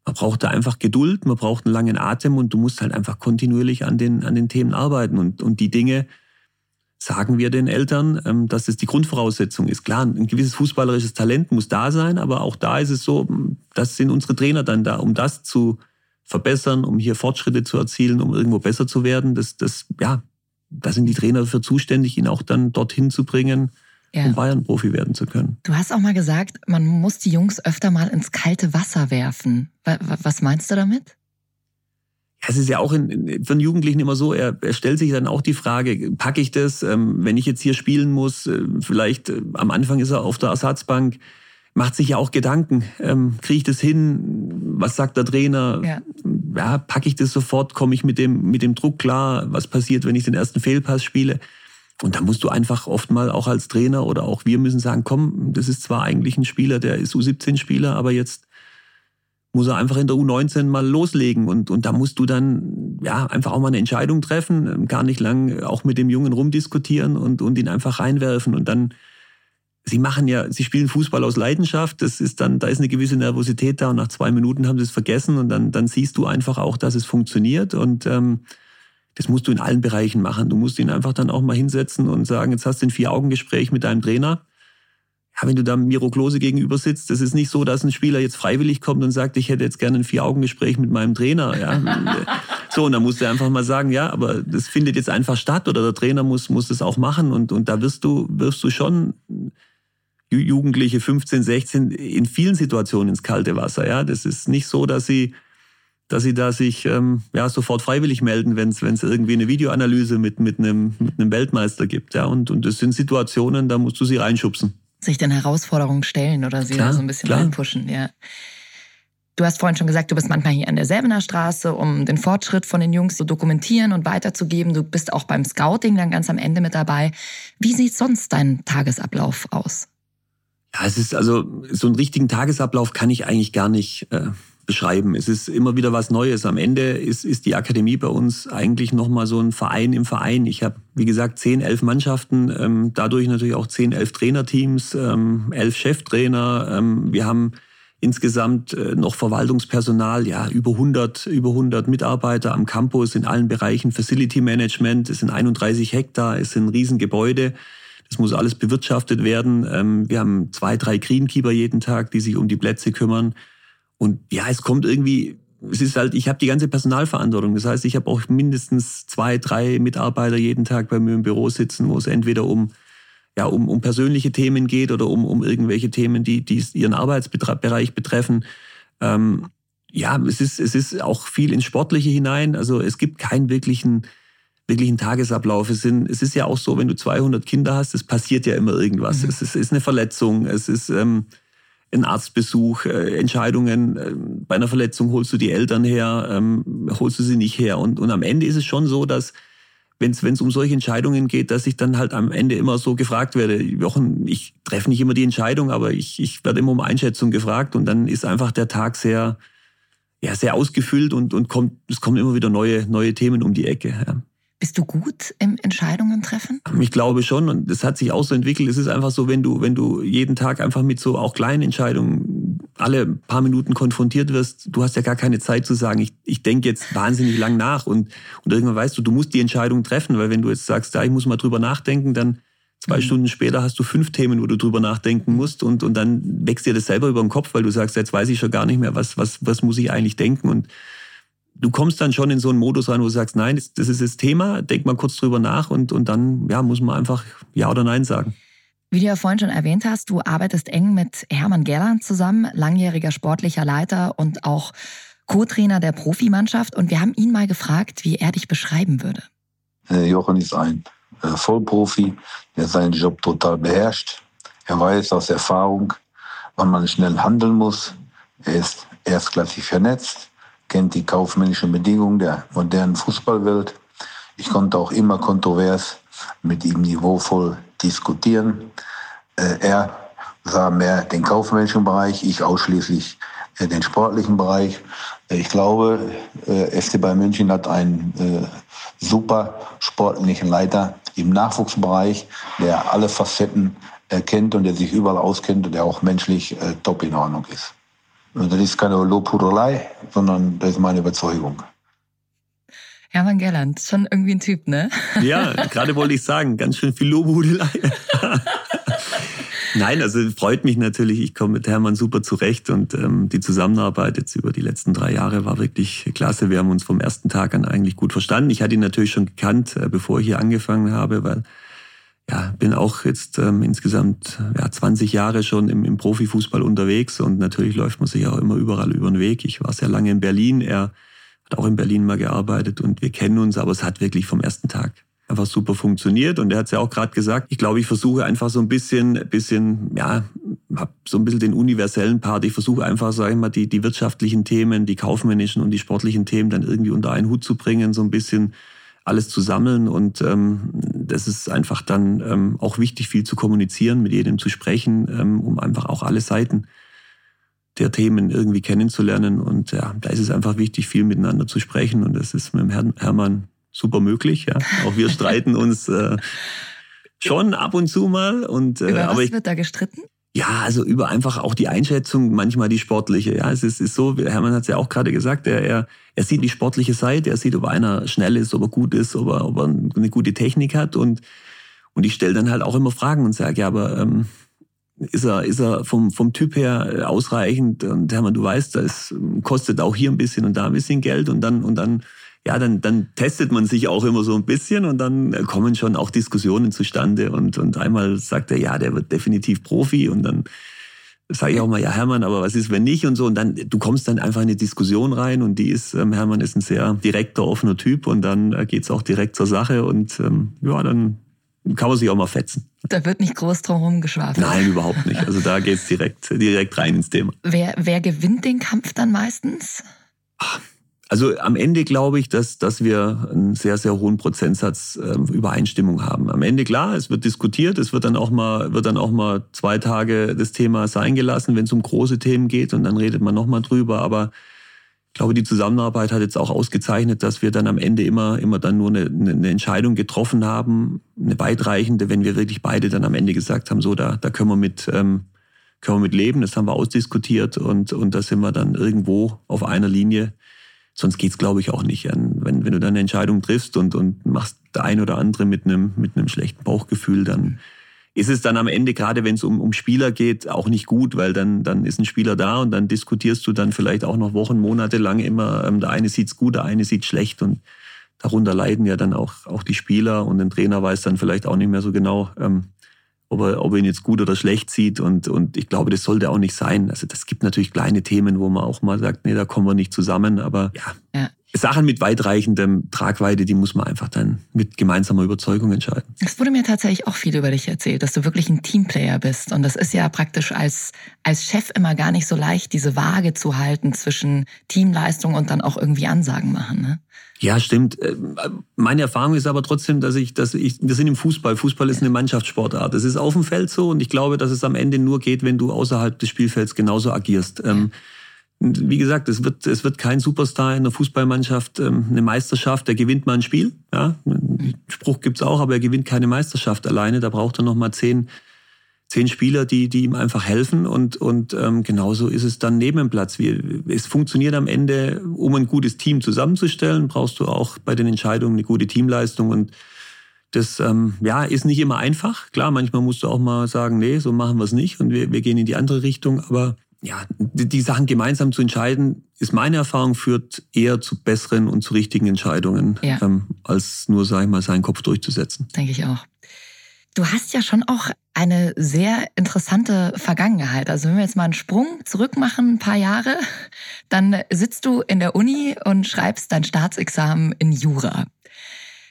Speaker 1: man braucht da einfach Geduld, man braucht einen langen Atem und du musst halt einfach kontinuierlich an den, an den Themen arbeiten und, und die Dinge sagen wir den Eltern, ähm, dass das die Grundvoraussetzung ist. Klar, ein gewisses fußballerisches Talent muss da sein, aber auch da ist es so, das sind unsere Trainer dann da, um das zu verbessern, um hier Fortschritte zu erzielen, um irgendwo besser zu werden. Das, das, ja, da sind die Trainer dafür zuständig, ihn auch dann dorthin zu bringen, ja. um Bayern-Profi werden zu können.
Speaker 2: Du hast auch mal gesagt, man muss die Jungs öfter mal ins kalte Wasser werfen. Was meinst du damit?
Speaker 1: es ist ja auch in, für einen Jugendlichen immer so, er, er stellt sich dann auch die Frage, packe ich das, ähm, wenn ich jetzt hier spielen muss, äh, vielleicht äh, am Anfang ist er auf der Ersatzbank, macht sich ja auch Gedanken, ähm, kriege ich das hin, was sagt der Trainer, ja, ja packe ich das sofort, komme ich mit dem, mit dem Druck klar, was passiert, wenn ich den ersten Fehlpass spiele. Und da musst du einfach oft mal auch als Trainer oder auch wir müssen sagen, komm, das ist zwar eigentlich ein Spieler, der ist U17-Spieler, aber jetzt muss er einfach in der U19 mal loslegen. Und, und da musst du dann ja einfach auch mal eine Entscheidung treffen, ähm, gar nicht lang auch mit dem Jungen rumdiskutieren und, und ihn einfach reinwerfen. Und dann Sie machen ja, sie spielen Fußball aus Leidenschaft. Das ist dann, da ist eine gewisse Nervosität da und nach zwei Minuten haben sie es vergessen. Und dann, dann siehst du einfach auch, dass es funktioniert. Und ähm, das musst du in allen Bereichen machen. Du musst ihn einfach dann auch mal hinsetzen und sagen, jetzt hast du ein Vier-Augen-Gespräch mit deinem Trainer ja, wenn du da Miro Klose gegenüber sitzt, das ist nicht so, dass ein Spieler jetzt freiwillig kommt und sagt, ich hätte jetzt gerne ein Vier-Augen-Gespräch mit meinem Trainer. Ja. so, und dann musst du einfach mal sagen, ja, aber das findet jetzt einfach statt oder der Trainer muss, muss das auch machen und, und da wirst du, wirst du schon Jugendliche 15, 16 in vielen Situationen ins kalte Wasser. Ja, das ist nicht so, dass sie, dass sie da sich ähm, ja sofort freiwillig melden, wenn es irgendwie eine Videoanalyse mit mit einem mit einem Weltmeister gibt. Ja, und und das sind Situationen, da musst du sie reinschubsen
Speaker 2: sich den Herausforderungen stellen oder sie klar, da so ein bisschen klar. reinpushen, ja. Du hast vorhin schon gesagt, du bist manchmal hier an der Selbener Straße, um den Fortschritt von den Jungs zu dokumentieren und weiterzugeben. Du bist auch beim Scouting dann ganz am Ende mit dabei. Wie sieht sonst dein Tagesablauf aus?
Speaker 1: Ja, es ist also so einen richtigen Tagesablauf kann ich eigentlich gar nicht äh, beschreiben. Es ist immer wieder was Neues. Am Ende ist, ist die Akademie bei uns eigentlich nochmal so ein Verein im Verein. Ich habe, wie gesagt, zehn, elf Mannschaften, ähm, dadurch natürlich auch zehn, elf Trainerteams, ähm, elf Cheftrainer. Ähm, wir haben insgesamt äh, noch Verwaltungspersonal, ja, über 100, über 100 Mitarbeiter am Campus in allen Bereichen, Facility Management, es sind 31 Hektar, es sind Riesengebäude. Das muss alles bewirtschaftet werden. Ähm, wir haben zwei, drei Greenkeeper jeden Tag, die sich um die Plätze kümmern. Und ja, es kommt irgendwie, es ist halt, ich habe die ganze Personalverantwortung. Das heißt, ich habe auch mindestens zwei, drei Mitarbeiter jeden Tag bei mir im Büro sitzen, wo es entweder um ja, um, um persönliche Themen geht oder um, um irgendwelche Themen, die, die ihren Arbeitsbereich betreffen. Ähm, ja, es ist, es ist auch viel ins Sportliche hinein. Also es gibt keinen wirklichen, wirklichen Tagesablauf. Es, sind, es ist ja auch so, wenn du 200 Kinder hast, es passiert ja immer irgendwas. Mhm. Es, ist, es ist eine Verletzung, es ist ähm, ein Arztbesuch, äh, Entscheidungen, äh, bei einer Verletzung holst du die Eltern her, ähm, holst du sie nicht her. Und, und am Ende ist es schon so, dass wenn es um solche Entscheidungen geht, dass ich dann halt am Ende immer so gefragt werde, Jochen, ich treffe nicht immer die Entscheidung, aber ich, ich werde immer um Einschätzung gefragt und dann ist einfach der Tag sehr, ja, sehr ausgefüllt und, und kommt, es kommen immer wieder neue, neue Themen um die Ecke. Ja.
Speaker 2: Bist du gut im Entscheidungen treffen?
Speaker 1: Ich glaube schon und das hat sich auch so entwickelt. Es ist einfach so, wenn du, wenn du jeden Tag einfach mit so auch kleinen Entscheidungen alle paar Minuten konfrontiert wirst, du hast ja gar keine Zeit zu sagen, ich, ich denke jetzt wahnsinnig lang nach und, und irgendwann weißt du, du musst die Entscheidung treffen, weil wenn du jetzt sagst, ja, ich muss mal drüber nachdenken, dann zwei mhm. Stunden später hast du fünf Themen, wo du drüber nachdenken musst und, und dann wächst dir das selber über den Kopf, weil du sagst, jetzt weiß ich schon gar nicht mehr, was, was, was muss ich eigentlich denken und du kommst dann schon in so einen Modus rein, wo du sagst, nein, das, ist das Thema, denk mal kurz drüber nach und, und dann ja, muss man einfach Ja oder Nein sagen.
Speaker 2: Wie du ja vorhin schon erwähnt hast, du arbeitest eng mit Hermann Gerland zusammen, langjähriger sportlicher Leiter und auch Co-Trainer der Profimannschaft. Und wir haben ihn mal gefragt, wie er dich beschreiben würde.
Speaker 4: Jochen ist ein äh, Vollprofi, der seinen Job total beherrscht. Er weiß aus Erfahrung, wann man schnell handeln muss. Er ist erstklassig vernetzt kennt die kaufmännischen Bedingungen der modernen Fußballwelt. Ich konnte auch immer kontrovers mit ihm niveauvoll diskutieren. Äh, er sah mehr den kaufmännischen Bereich, ich ausschließlich äh, den sportlichen Bereich. Äh, ich glaube, FC Bayern München hat einen super sportlichen Leiter im Nachwuchsbereich, der alle Facetten kennt und der sich überall auskennt und der auch menschlich top in Ordnung ist. Und das ist keine Lobhudelei, sondern das ist meine Überzeugung.
Speaker 2: Hermann Gerland, schon irgendwie ein Typ, ne?
Speaker 1: Ja, gerade wollte ich sagen, ganz schön viel Lobhudelei. Nein, also freut mich natürlich. Ich komme mit Hermann super zurecht und ähm, die Zusammenarbeit jetzt über die letzten drei Jahre war wirklich klasse. Wir haben uns vom ersten Tag an eigentlich gut verstanden. Ich hatte ihn natürlich schon gekannt, äh, bevor ich hier angefangen habe, weil ja, bin auch jetzt ähm, insgesamt ja, 20 Jahre schon im, im Profifußball unterwegs und natürlich läuft man sich auch immer überall über den Weg. Ich war sehr lange in Berlin, er hat auch in Berlin mal gearbeitet und wir kennen uns, aber es hat wirklich vom ersten Tag einfach super funktioniert und er hat es ja auch gerade gesagt. Ich glaube, ich versuche einfach so ein bisschen, bisschen, ja, hab so ein bisschen den universellen Part. Ich versuche einfach, sage ich mal, die, die wirtschaftlichen Themen, die kaufmännischen und die sportlichen Themen dann irgendwie unter einen Hut zu bringen, so ein bisschen alles zu sammeln. Und ähm, das ist einfach dann ähm, auch wichtig, viel zu kommunizieren, mit jedem zu sprechen, ähm, um einfach auch alle Seiten der Themen irgendwie kennenzulernen. Und ja, da ist es einfach wichtig, viel miteinander zu sprechen. Und das ist mit dem Herrn Hermann super möglich. Ja. Auch wir streiten uns äh, schon ab und zu mal. Und,
Speaker 2: äh, Über was aber ich, wird da gestritten?
Speaker 1: Ja, also über einfach auch die Einschätzung, manchmal die sportliche. Ja, es ist, ist so, Hermann hat es ja auch gerade gesagt, er, er, er sieht die sportliche Seite, er sieht, ob einer schnell ist, ob er gut ist, ob er, ob er eine gute Technik hat. Und, und ich stelle dann halt auch immer Fragen und sage, ja, aber ähm, ist er, ist er vom, vom Typ her ausreichend? Und Hermann, du weißt, das kostet auch hier ein bisschen und da ein bisschen Geld und dann, und dann ja, dann, dann testet man sich auch immer so ein bisschen und dann kommen schon auch Diskussionen zustande. Und, und einmal sagt er, ja, der wird definitiv Profi und dann sage ich auch mal, ja Hermann, aber was ist, wenn nicht und so. Und dann, du kommst dann einfach in eine Diskussion rein und die ist, ähm, Hermann ist ein sehr direkter, offener Typ und dann äh, geht's auch direkt zur Sache und ähm, ja, dann kann man sich auch mal fetzen.
Speaker 2: Da wird nicht groß drum herum geschwafelt.
Speaker 1: Nein, überhaupt nicht. Also da geht's direkt, direkt rein ins Thema.
Speaker 2: Wer, wer gewinnt den Kampf dann meistens?
Speaker 1: Ach, also am Ende glaube ich, dass, dass wir einen sehr, sehr hohen Prozentsatz äh, Übereinstimmung haben. Am Ende klar, es wird diskutiert, es wird dann auch mal, wird dann auch mal zwei Tage das Thema sein gelassen, wenn es um große Themen geht und dann redet man nochmal drüber. Aber ich glaube, die Zusammenarbeit hat jetzt auch ausgezeichnet, dass wir dann am Ende immer, immer dann nur eine, eine Entscheidung getroffen haben, eine weitreichende, wenn wir wirklich beide dann am Ende gesagt haben, so, da, da können wir mit, ähm, können wir mit leben, das haben wir ausdiskutiert und, und da sind wir dann irgendwo auf einer Linie sonst geht's glaube ich, auch nicht. Wenn, wenn du dann eine Entscheidung triffst und, und machst der ein oder andere mit einem, mit einem schlechten Bauchgefühl, dann ist es dann am Ende, gerade wenn es um, um Spieler geht, auch nicht gut, weil dann, dann ist ein Spieler da und dann diskutierst du dann vielleicht auch noch Wochen, Monate lang immer, ähm, der eine sieht's gut, der eine sieht schlecht und darunter leiden ja dann auch, auch die Spieler und ein Trainer weiß dann vielleicht auch nicht mehr so genau, ähm, ob er, ob er ihn jetzt gut oder schlecht sieht. Und, und ich glaube, das sollte auch nicht sein. Also das gibt natürlich kleine Themen, wo man auch mal sagt, nee, da kommen wir nicht zusammen. Aber ja, ja. Sachen mit weitreichendem Tragweite, die muss man einfach dann mit gemeinsamer Überzeugung entscheiden.
Speaker 2: Es wurde mir tatsächlich auch viel über dich erzählt, dass du wirklich ein Teamplayer bist. Und das ist ja praktisch als, als Chef immer gar nicht so leicht, diese Waage zu halten zwischen Teamleistung und dann auch irgendwie Ansagen machen. Ne?
Speaker 1: Ja, stimmt. Äh, meine Erfahrung ist aber trotzdem, dass ich, dass ich, wir sind im Fußball. Fußball ist eine Mannschaftssportart. Das ist auf dem Feld so und ich glaube, dass es am Ende nur geht, wenn du außerhalb des Spielfelds genauso agierst. Ähm, wie gesagt, es wird, es wird kein Superstar in der Fußballmannschaft ähm, eine Meisterschaft, der gewinnt mal ein Spiel. Ja, Spruch gibt's auch, aber er gewinnt keine Meisterschaft alleine. Da braucht er noch mal zehn zehn Spieler, die, die ihm einfach helfen und, und ähm, genauso ist es dann neben dem Platz. Wie, es funktioniert am Ende, um ein gutes Team zusammenzustellen, brauchst du auch bei den Entscheidungen eine gute Teamleistung und das ähm, ja, ist nicht immer einfach. Klar, manchmal musst du auch mal sagen, nee, so machen wir es nicht und wir, wir gehen in die andere Richtung. Aber ja, die, die Sachen gemeinsam zu entscheiden, ist meine Erfahrung, führt eher zu besseren und zu richtigen Entscheidungen, ja. ähm, als nur, sag ich mal, seinen Kopf durchzusetzen.
Speaker 2: Denke ich auch. Du hast ja schon auch eine sehr interessante Vergangenheit. Also wenn wir jetzt mal einen Sprung zurück machen, ein paar Jahre, dann sitzt du in der Uni und schreibst dein Staatsexamen in Jura.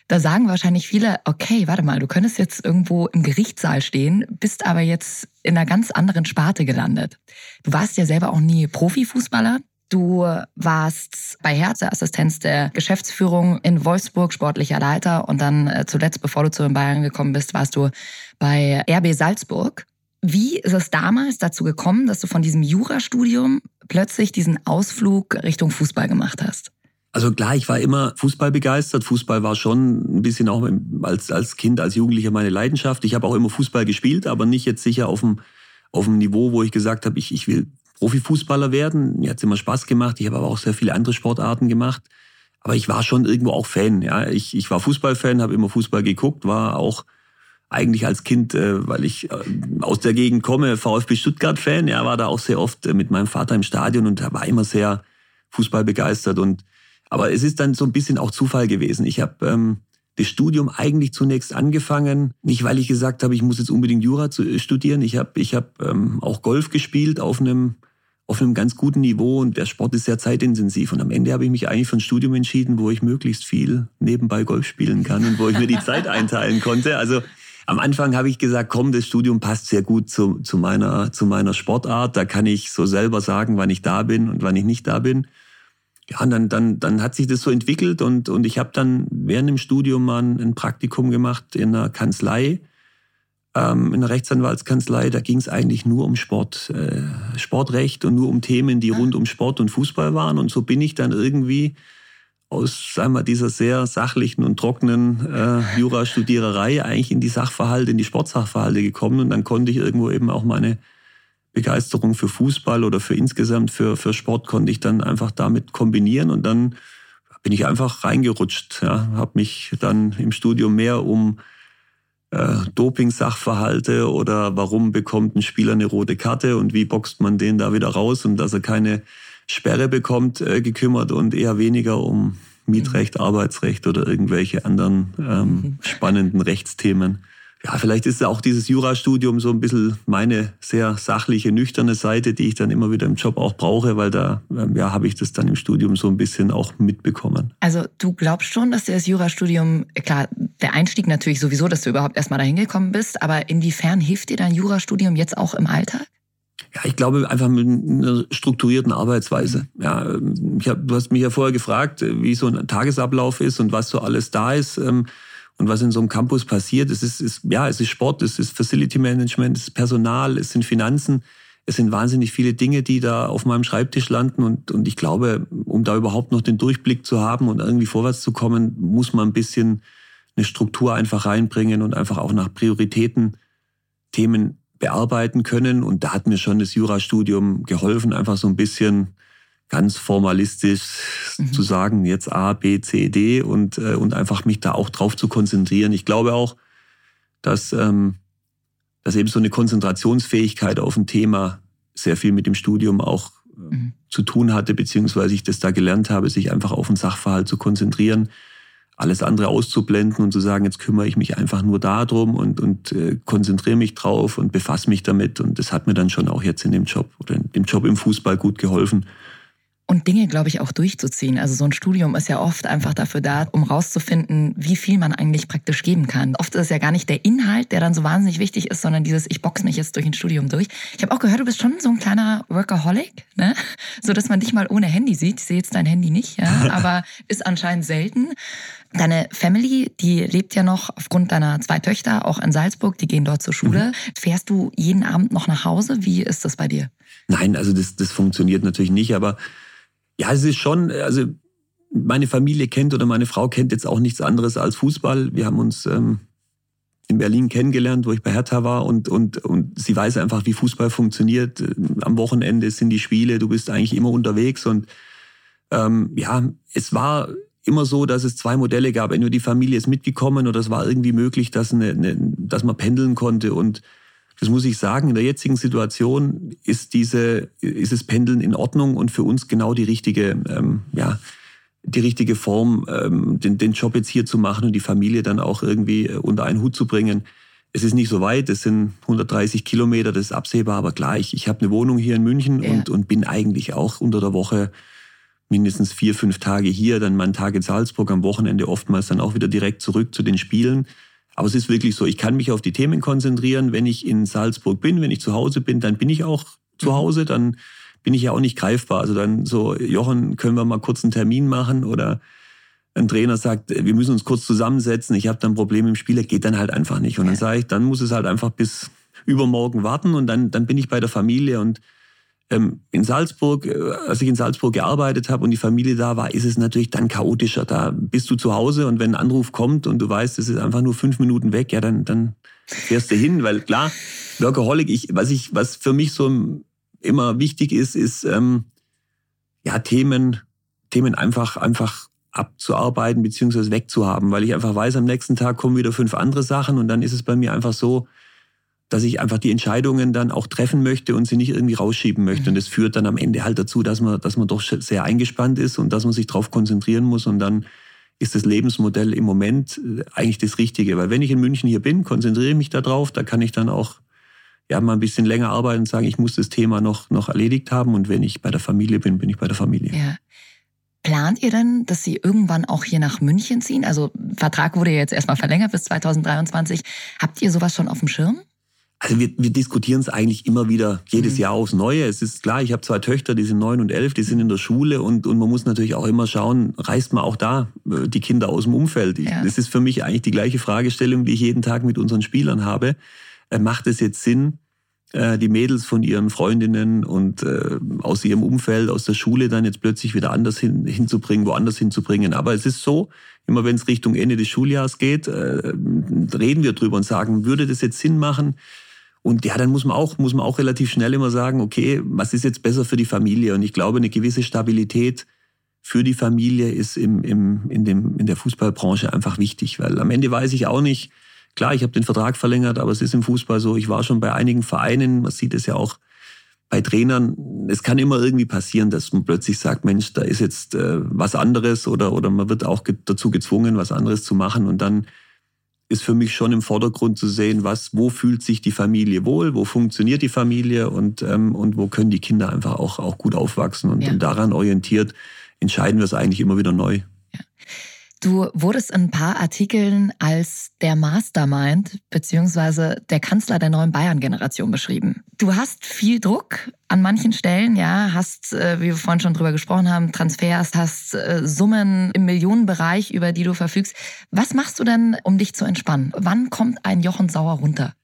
Speaker 2: Da sagen wahrscheinlich viele, okay, warte mal, du könntest jetzt irgendwo im Gerichtssaal stehen, bist aber jetzt in einer ganz anderen Sparte gelandet. Du warst ja selber auch nie Profifußballer. Du warst bei Herz Assistenz der Geschäftsführung in Wolfsburg, sportlicher Leiter und dann äh, zuletzt, bevor du zu den Bayern gekommen bist, warst du bei RB Salzburg. Wie ist es damals dazu gekommen, dass du von diesem Jurastudium plötzlich diesen Ausflug Richtung Fußball gemacht hast?
Speaker 1: Also klar, ich war immer Fußball begeistert. Fußball war schon ein bisschen auch als, als Kind, als Jugendlicher meine Leidenschaft. Ich habe auch immer Fußball gespielt, aber nicht jetzt sicher auf dem, auf dem Niveau, wo ich gesagt habe, ich, ich will Profifußballer werden. Mir hat es immer Spaß gemacht. Ich habe aber auch sehr viele andere Sportarten gemacht. Aber ich war schon irgendwo auch Fan. Ja, ich, ich war Fußballfan, habe immer Fußball geguckt, war auch eigentlich als Kind, äh, weil ich äh, aus der Gegend komme, VfB Stuttgart-Fan. Ja, war da auch sehr oft äh, mit meinem Vater im Stadion und er war immer sehr Fußball begeistert. Und aber es ist dann so ein bisschen auch Zufall gewesen. Ich habe ähm, das Studium eigentlich zunächst angefangen, nicht weil ich gesagt habe, ich muss jetzt unbedingt Jura studieren. Ich habe ich hab, ähm, auch Golf gespielt auf einem auf einem ganz guten Niveau und der Sport ist sehr zeitintensiv. Und am Ende habe ich mich eigentlich für ein Studium entschieden, wo ich möglichst viel nebenbei Golf spielen kann und wo ich mir die Zeit einteilen konnte. Also am Anfang habe ich gesagt, komm, das Studium passt sehr gut zu, zu, meiner, zu meiner Sportart. Da kann ich so selber sagen, wann ich da bin und wann ich nicht da bin. Ja, und dann, dann, dann hat sich das so entwickelt und, und ich habe dann während dem Studium mal ein Praktikum gemacht in einer Kanzlei in der Rechtsanwaltskanzlei, da ging es eigentlich nur um Sport, äh, Sportrecht und nur um Themen, die ah. rund um Sport und Fußball waren. Und so bin ich dann irgendwie aus sagen wir, dieser sehr sachlichen und trockenen äh, Jurastudiererei eigentlich in die Sachverhalte, in die Sportsachverhalte gekommen. Und dann konnte ich irgendwo eben auch meine Begeisterung für Fußball oder für insgesamt für, für Sport konnte ich dann einfach damit kombinieren und dann bin ich einfach reingerutscht. Ja, habe mich dann im Studium mehr um äh, Doping-Sachverhalte oder warum bekommt ein Spieler eine rote Karte und wie boxt man den da wieder raus und dass er keine Sperre bekommt, äh, gekümmert und eher weniger um Mietrecht, mhm. Arbeitsrecht oder irgendwelche anderen ähm, mhm. spannenden Rechtsthemen ja, vielleicht ist auch dieses Jurastudium so ein bisschen meine sehr sachliche, nüchterne Seite, die ich dann immer wieder im Job auch brauche, weil da ähm, ja, habe ich das dann im Studium so ein bisschen auch mitbekommen.
Speaker 2: Also du glaubst schon, dass dir das Jurastudium, klar, der Einstieg natürlich sowieso, dass du überhaupt erstmal dahin gekommen bist, aber inwiefern hilft dir dein Jurastudium jetzt auch im Alltag?
Speaker 1: Ja, ich glaube einfach mit einer strukturierten Arbeitsweise. Ja, ich hab, du hast mich ja vorher gefragt, wie so ein Tagesablauf ist und was so alles da ist. Und was in so einem Campus passiert, es ist, ist, ja, es ist Sport, es ist Facility Management, es ist Personal, es sind Finanzen. Es sind wahnsinnig viele Dinge, die da auf meinem Schreibtisch landen. Und, und ich glaube, um da überhaupt noch den Durchblick zu haben und irgendwie vorwärts zu kommen, muss man ein bisschen eine Struktur einfach reinbringen und einfach auch nach Prioritäten Themen bearbeiten können. Und da hat mir schon das Jurastudium geholfen, einfach so ein bisschen ganz formalistisch mhm. zu sagen, jetzt A, B, C, D und, äh, und einfach mich da auch drauf zu konzentrieren. Ich glaube auch, dass, ähm, dass eben so eine Konzentrationsfähigkeit auf ein Thema sehr viel mit dem Studium auch äh, mhm. zu tun hatte, beziehungsweise ich das da gelernt habe, sich einfach auf einen Sachverhalt zu konzentrieren, alles andere auszublenden und zu sagen, jetzt kümmere ich mich einfach nur darum und, und äh, konzentriere mich drauf und befasse mich damit. Und das hat mir dann schon auch jetzt in dem Job oder in dem Job im Fußball gut geholfen
Speaker 2: und Dinge, glaube ich, auch durchzuziehen. Also so ein Studium ist ja oft einfach dafür da, um rauszufinden, wie viel man eigentlich praktisch geben kann. Oft ist es ja gar nicht der Inhalt, der dann so wahnsinnig wichtig ist, sondern dieses, ich box mich jetzt durch ein Studium durch. Ich habe auch gehört, du bist schon so ein kleiner Workaholic, ne? so dass man dich mal ohne Handy sieht. Ich sehe jetzt dein Handy nicht, ja? aber ist anscheinend selten. Deine Family, die lebt ja noch aufgrund deiner zwei Töchter auch in Salzburg, die gehen dort zur Schule. Mhm. Fährst du jeden Abend noch nach Hause? Wie ist das bei dir?
Speaker 1: Nein, also das, das funktioniert natürlich nicht, aber ja, es ist schon, also meine Familie kennt oder meine Frau kennt jetzt auch nichts anderes als Fußball. Wir haben uns ähm, in Berlin kennengelernt, wo ich bei Hertha war und, und, und sie weiß einfach, wie Fußball funktioniert. Am Wochenende sind die Spiele, du bist eigentlich immer unterwegs und ähm, ja, es war immer so, dass es zwei Modelle gab. Entweder die Familie ist mitgekommen oder es war irgendwie möglich, dass, eine, eine, dass man pendeln konnte und das muss ich sagen, in der jetzigen Situation ist diese, ist das Pendeln in Ordnung und für uns genau die richtige, ähm, ja, die richtige Form, ähm, den, den Job jetzt hier zu machen und die Familie dann auch irgendwie äh, unter einen Hut zu bringen. Es ist nicht so weit, es sind 130 Kilometer, das ist absehbar, aber klar, ich, ich habe eine Wohnung hier in München ja. und, und bin eigentlich auch unter der Woche mindestens vier, fünf Tage hier, dann mal einen Tag in Salzburg, am Wochenende oftmals dann auch wieder direkt zurück zu den Spielen. Aber es ist wirklich so, ich kann mich auf die Themen konzentrieren. Wenn ich in Salzburg bin, wenn ich zu Hause bin, dann bin ich auch zu mhm. Hause, dann bin ich ja auch nicht greifbar. Also dann so, Jochen, können wir mal kurz einen Termin machen oder ein Trainer sagt, wir müssen uns kurz zusammensetzen, ich habe dann ein Problem im Spiel, geht dann halt einfach nicht. Und dann sage ich, dann muss es halt einfach bis übermorgen warten und dann, dann bin ich bei der Familie und in Salzburg, äh, als ich in Salzburg gearbeitet habe und die Familie da war, ist es natürlich dann chaotischer. Da bist du zu Hause und wenn ein Anruf kommt und du weißt, es ist einfach nur fünf Minuten weg, ja, dann, dann fährst du hin, weil klar, Workaholic, ich, was ich, was für mich so immer wichtig ist, ist, ähm, ja, Themen, Themen einfach, einfach abzuarbeiten beziehungsweise wegzuhaben, weil ich einfach weiß, am nächsten Tag kommen wieder fünf andere Sachen und dann ist es bei mir einfach so, dass ich einfach die Entscheidungen dann auch treffen möchte und sie nicht irgendwie rausschieben möchte. Mhm. Und das führt dann am Ende halt dazu, dass man, dass man doch sehr eingespannt ist und dass man sich darauf konzentrieren muss und dann ist das Lebensmodell im Moment äh, eigentlich das Richtige. Weil wenn ich in München hier bin, konzentriere ich mich darauf, da kann ich dann auch ja, mal ein bisschen länger arbeiten und sagen, ich muss das Thema noch, noch erledigt haben. Und wenn ich bei der Familie bin, bin ich bei der Familie.
Speaker 2: Ja. Plant ihr denn, dass Sie irgendwann auch hier nach München ziehen? Also Vertrag wurde jetzt erstmal verlängert bis 2023. Habt ihr sowas schon auf dem Schirm?
Speaker 1: Also wir, wir diskutieren es eigentlich immer wieder, jedes mhm. Jahr aufs Neue. Es ist klar, ich habe zwei Töchter, die sind neun und elf, die sind in der Schule und, und man muss natürlich auch immer schauen, reißt man auch da äh, die Kinder aus dem Umfeld. Ja. Das ist für mich eigentlich die gleiche Fragestellung, die ich jeden Tag mit unseren Spielern habe. Äh, macht es jetzt Sinn, äh, die Mädels von ihren Freundinnen und aus ihrem Umfeld, aus der Schule dann jetzt plötzlich wieder anders hin, hinzubringen, woanders hinzubringen? Aber es ist so, immer wenn es Richtung Ende des Schuljahres geht, reden wir drüber und sagen, würde das jetzt Sinn machen, und ja, dann muss man auch, muss man auch relativ schnell immer sagen, okay, was ist jetzt besser für die Familie? Und ich glaube, eine gewisse Stabilität für die Familie ist im, im, in, dem, in der Fußballbranche einfach wichtig, weil am Ende weiß ich auch nicht, klar, ich habe den Vertrag verlängert, aber es ist im Fußball so, ich war schon bei einigen Vereinen, man sieht es ja auch bei Trainern, es kann immer irgendwie passieren, dass man plötzlich sagt, Mensch, da ist jetzt äh, was anderes oder, oder man wird auch ge dazu gezwungen, was anderes zu machen. Und dann ist für mich schon im Vordergrund zu sehen, was, wo fühlt sich die Familie wohl, wo funktioniert die Familie und, ähm, und wo können die Kinder einfach auch, auch gut aufwachsen. Und, ja. und daran orientiert entscheiden wir es eigentlich immer wieder neu.
Speaker 2: Du wurdest in ein paar Artikeln als der Mastermind beziehungsweise der Kanzler der neuen Bayern-Generation beschrieben. Du hast viel Druck an manchen Stellen, ja, hast, äh, wie wir vorhin schon drüber gesprochen haben, Transfers, hast äh, Summen im Millionenbereich, über die du verfügst. Was machst du denn, um dich zu entspannen? Wann kommt ein Jochen Sauer runter?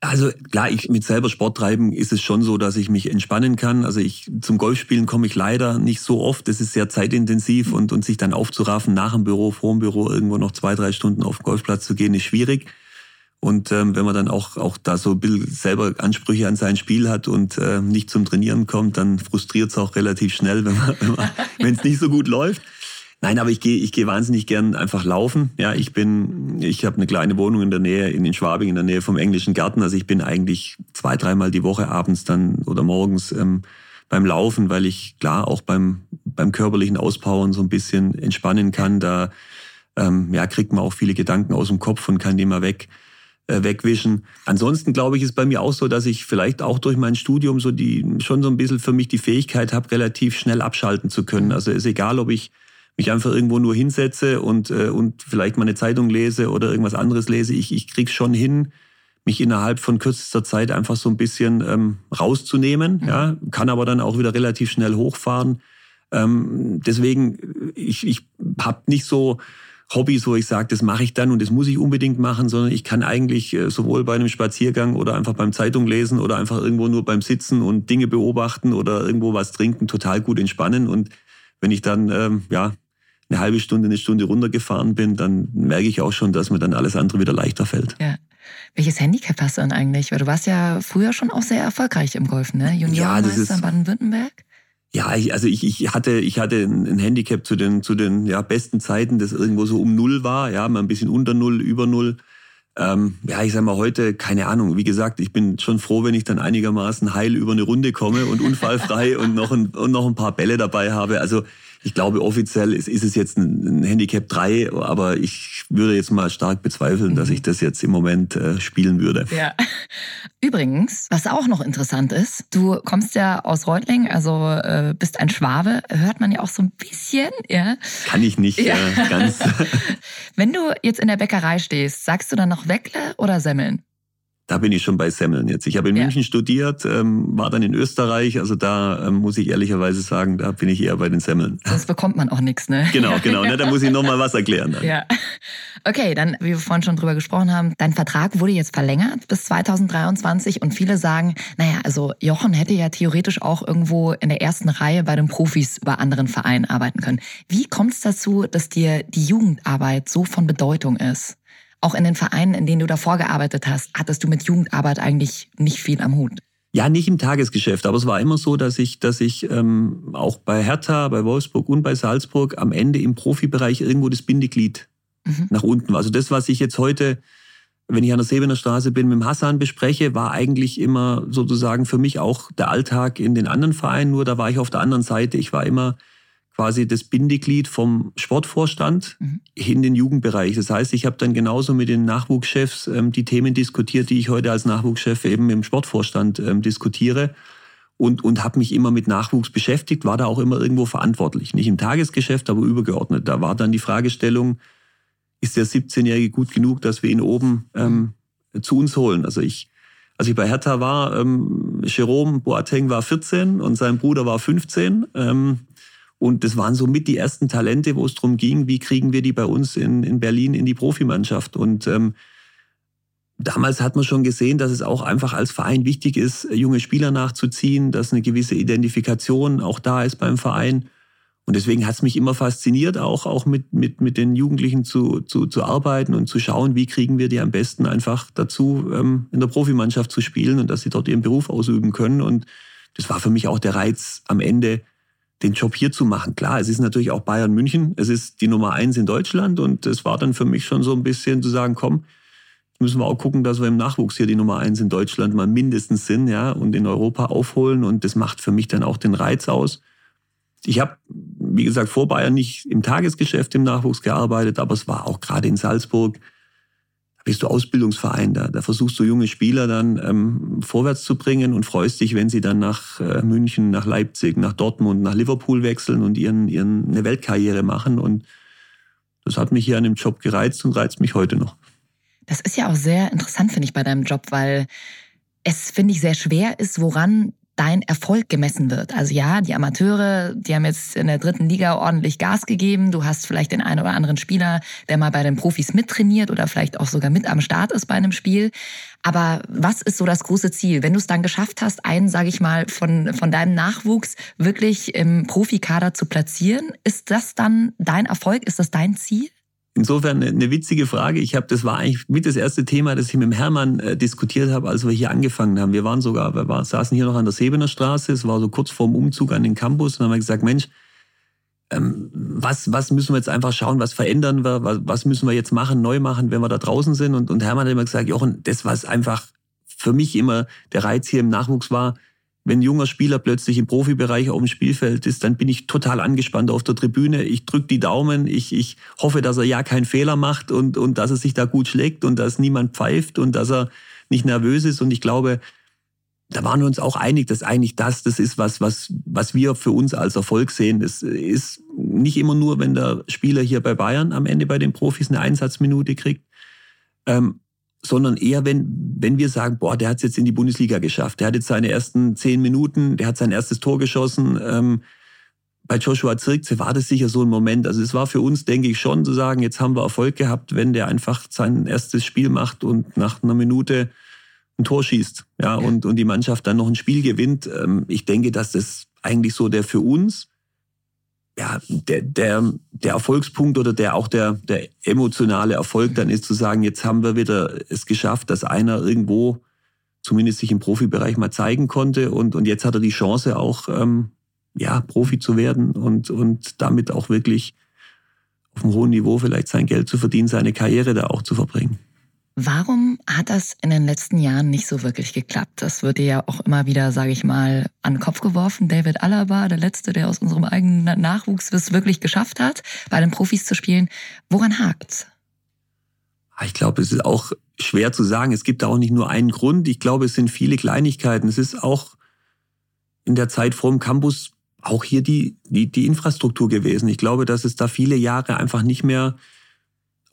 Speaker 1: Also klar, ich mit selber Sport treiben ist es schon so, dass ich mich entspannen kann. Also ich zum Golfspielen komme ich leider nicht so oft. Das ist sehr zeitintensiv und, und sich dann aufzuraffen, nach dem Büro, vor dem Büro irgendwo noch zwei, drei Stunden auf den Golfplatz zu gehen, ist schwierig. Und ähm, wenn man dann auch, auch da so ein bisschen selber Ansprüche an sein Spiel hat und äh, nicht zum Trainieren kommt, dann frustriert es auch relativ schnell, wenn man, wenn wenn es nicht so gut läuft. Nein, aber ich gehe ich gehe wahnsinnig gern einfach laufen. Ja, ich bin ich habe eine kleine Wohnung in der Nähe in den Schwabing in der Nähe vom englischen Garten, also ich bin eigentlich zwei, dreimal die Woche abends dann oder morgens ähm, beim Laufen, weil ich klar auch beim beim körperlichen Auspowern so ein bisschen entspannen kann, da ähm, ja, kriegt man auch viele Gedanken aus dem Kopf und kann die mal weg wegwischen. Ansonsten glaube ich, ist bei mir auch so, dass ich vielleicht auch durch mein Studium so die schon so ein bisschen für mich die Fähigkeit habe, relativ schnell abschalten zu können. Also ist egal, ob ich mich einfach irgendwo nur hinsetze und, äh, und vielleicht mal eine Zeitung lese oder irgendwas anderes lese. Ich, ich krieg's schon hin, mich innerhalb von kürzester Zeit einfach so ein bisschen ähm, rauszunehmen. Mhm. Ja, kann aber dann auch wieder relativ schnell hochfahren. Ähm, deswegen, ich, ich habe nicht so Hobbys, wo ich sage, das mache ich dann und das muss ich unbedingt machen, sondern ich kann eigentlich äh, sowohl bei einem Spaziergang oder einfach beim Zeitung lesen oder einfach irgendwo nur beim Sitzen und Dinge beobachten oder irgendwo was trinken total gut entspannen. Und wenn ich dann ähm, ja eine halbe Stunde, eine Stunde runtergefahren bin, dann merke ich auch schon, dass mir dann alles andere wieder leichter fällt.
Speaker 2: Ja. Welches Handicap hast du denn eigentlich? Weil du warst ja früher schon auch sehr erfolgreich im Golfen, ne? Juniorenmeister ja, Baden-Württemberg.
Speaker 1: Ja, ich, also ich, ich hatte ich hatte ein Handicap zu den zu den ja besten Zeiten, das irgendwo so um null war, ja, mal ein bisschen unter null, über null. Ähm, ja, ich sag mal heute, keine Ahnung. Wie gesagt, ich bin schon froh, wenn ich dann einigermaßen heil über eine Runde komme und unfallfrei und noch ein, und noch ein paar Bälle dabei habe. Also ich glaube, offiziell ist, ist es jetzt ein, Handicap 3, aber ich würde jetzt mal stark bezweifeln, mhm. dass ich das jetzt im Moment äh, spielen würde.
Speaker 2: Ja. Übrigens, was auch noch interessant ist, du kommst ja aus Reutling, also äh, bist ein Schwabe, hört man ja auch so ein bisschen, ja.
Speaker 1: Kann ich nicht ja. äh, ganz.
Speaker 2: Wenn du jetzt in der Bäckerei stehst, sagst du dann noch Weckle oder Semmeln?
Speaker 1: Da bin ich schon bei Semmeln jetzt. Ich habe in ja. München studiert, ähm, war dann in Österreich. Also da ähm, muss ich ehrlicherweise sagen, da bin ich eher bei den Semmeln.
Speaker 2: Sonst bekommt man auch nichts, ne?
Speaker 1: Genau, genau. Ne? Da muss ich noch mal was erklären. Dann.
Speaker 2: Ja. Okay, dann, wie wir vorhin schon drüber gesprochen haben, dein Vertrag wurde jetzt verlängert bis 2023 und viele sagen, naja, also Jochen hätte ja theoretisch auch irgendwo in der ersten Reihe bei den Profis bei anderen Vereinen arbeiten können. Wie kommt es dazu, dass dir die Jugendarbeit so von Bedeutung ist? Auch in den Vereinen, in denen du davor gearbeitet hast, hattest du mit Jugendarbeit eigentlich nicht viel am Hut.
Speaker 1: Ja, nicht im Tagesgeschäft, aber es war immer so, dass ich, dass ich ähm, auch bei Hertha, bei Wolfsburg und bei Salzburg am Ende im Profibereich irgendwo das Bindeglied mhm. nach unten war. Also das, was ich jetzt heute, wenn ich an der Sebener Straße bin, mit dem Hassan bespreche, war eigentlich immer sozusagen für mich auch der Alltag in den anderen Vereinen. Nur da war ich auf der anderen Seite. Ich war immer quasi das Bindeglied vom Sportvorstand mhm. in den Jugendbereich. Das heißt, ich habe dann genauso mit den Nachwuchschefs ähm, die Themen diskutiert, die ich heute als Nachwuchschef eben im Sportvorstand ähm, diskutiere und, und habe mich immer mit Nachwuchs beschäftigt, war da auch immer irgendwo verantwortlich. Nicht im Tagesgeschäft, aber übergeordnet. Da war dann die Fragestellung, ist der 17-Jährige gut genug, dass wir ihn oben ähm, zu uns holen? Also ich, als ich bei Hertha war, ähm, Jerome Boateng war 14 und sein Bruder war 15. Ähm, und das waren so mit die ersten Talente, wo es darum ging, wie kriegen wir die bei uns in, in Berlin in die Profimannschaft. Und ähm, damals hat man schon gesehen, dass es auch einfach als Verein wichtig ist, junge Spieler nachzuziehen, dass eine gewisse Identifikation auch da ist beim Verein. Und deswegen hat es mich immer fasziniert, auch, auch mit, mit, mit den Jugendlichen zu, zu, zu arbeiten und zu schauen, wie kriegen wir die am besten einfach dazu, ähm, in der Profimannschaft zu spielen und dass sie dort ihren Beruf ausüben können. Und das war für mich auch der Reiz am Ende, den Job hier zu machen. Klar, es ist natürlich auch Bayern München, es ist die Nummer eins in Deutschland und es war dann für mich schon so ein bisschen zu sagen, komm, müssen wir auch gucken, dass wir im Nachwuchs hier die Nummer eins in Deutschland mal mindestens sind, ja, und in Europa aufholen und das macht für mich dann auch den Reiz aus. Ich habe, wie gesagt, vor Bayern nicht im Tagesgeschäft im Nachwuchs gearbeitet, aber es war auch gerade in Salzburg bist du Ausbildungsverein da. Da versuchst du junge Spieler dann ähm, vorwärts zu bringen und freust dich, wenn sie dann nach äh, München, nach Leipzig, nach Dortmund, nach Liverpool wechseln und ihren, ihren eine Weltkarriere machen. Und das hat mich hier an dem Job gereizt und reizt mich heute noch.
Speaker 2: Das ist ja auch sehr interessant, finde ich, bei deinem Job, weil es, finde ich, sehr schwer ist, woran dein Erfolg gemessen wird. Also ja, die Amateure, die haben jetzt in der dritten Liga ordentlich Gas gegeben. Du hast vielleicht den einen oder anderen Spieler, der mal bei den Profis mittrainiert oder vielleicht auch sogar mit am Start ist bei einem Spiel. Aber was ist so das große Ziel? Wenn du es dann geschafft hast, einen, sage ich mal, von, von deinem Nachwuchs wirklich im Profikader zu platzieren, ist das dann dein Erfolg? Ist das dein Ziel?
Speaker 1: Insofern eine witzige Frage. Ich habe, das war eigentlich mit das erste Thema, das ich mit dem Hermann äh, diskutiert habe, als wir hier angefangen haben. Wir waren sogar, wir waren, saßen hier noch an der Sebener Straße. Es war so kurz vorm Umzug an den Campus und haben gesagt, Mensch, ähm, was, was müssen wir jetzt einfach schauen, was verändern wir, was, was müssen wir jetzt machen, neu machen, wenn wir da draußen sind? Und, und Hermann hat immer gesagt, Jochen, das was einfach für mich immer der Reiz hier im Nachwuchs war, wenn ein junger Spieler plötzlich im Profibereich auf dem Spielfeld ist, dann bin ich total angespannt auf der Tribüne. Ich drücke die Daumen, ich, ich hoffe, dass er ja keinen Fehler macht und, und dass er sich da gut schlägt und dass niemand pfeift und dass er nicht nervös ist. Und ich glaube, da waren wir uns auch einig, dass eigentlich das, das ist was, was, was wir für uns als Erfolg sehen. Das ist nicht immer nur, wenn der Spieler hier bei Bayern am Ende bei den Profis eine Einsatzminute kriegt, ähm, sondern eher, wenn, wenn wir sagen, boah, der hat es jetzt in die Bundesliga geschafft, der hat jetzt seine ersten zehn Minuten, der hat sein erstes Tor geschossen. Ähm, bei Joshua Zirkze war das sicher so ein Moment. Also es war für uns, denke ich, schon zu sagen, jetzt haben wir Erfolg gehabt, wenn der einfach sein erstes Spiel macht und nach einer Minute ein Tor schießt, ja, und, und die Mannschaft dann noch ein Spiel gewinnt. Ähm, ich denke, dass das eigentlich so der für uns ja, der, der, der Erfolgspunkt oder der auch der, der emotionale Erfolg dann ist zu sagen, jetzt haben wir wieder es geschafft, dass einer irgendwo zumindest sich im Profibereich mal zeigen konnte und, und jetzt hat er die Chance auch, ähm, ja, Profi zu werden und, und damit auch wirklich auf einem hohen Niveau vielleicht sein Geld zu verdienen, seine Karriere da auch zu verbringen.
Speaker 2: Warum hat das in den letzten Jahren nicht so wirklich geklappt? Das wird dir ja auch immer wieder, sage ich mal, an den Kopf geworfen. David Alaba, der Letzte, der aus unserem eigenen Nachwuchs es wirklich geschafft hat, bei den Profis zu spielen. Woran hakt's?
Speaker 1: Ah, ich glaube, es ist auch schwer zu sagen. Es gibt da auch nicht nur einen Grund. Ich glaube, es sind viele Kleinigkeiten. Es ist auch in der Zeit vor dem Campus auch hier die, die, die Infrastruktur gewesen. Ich glaube, dass es da viele Jahre einfach nicht mehr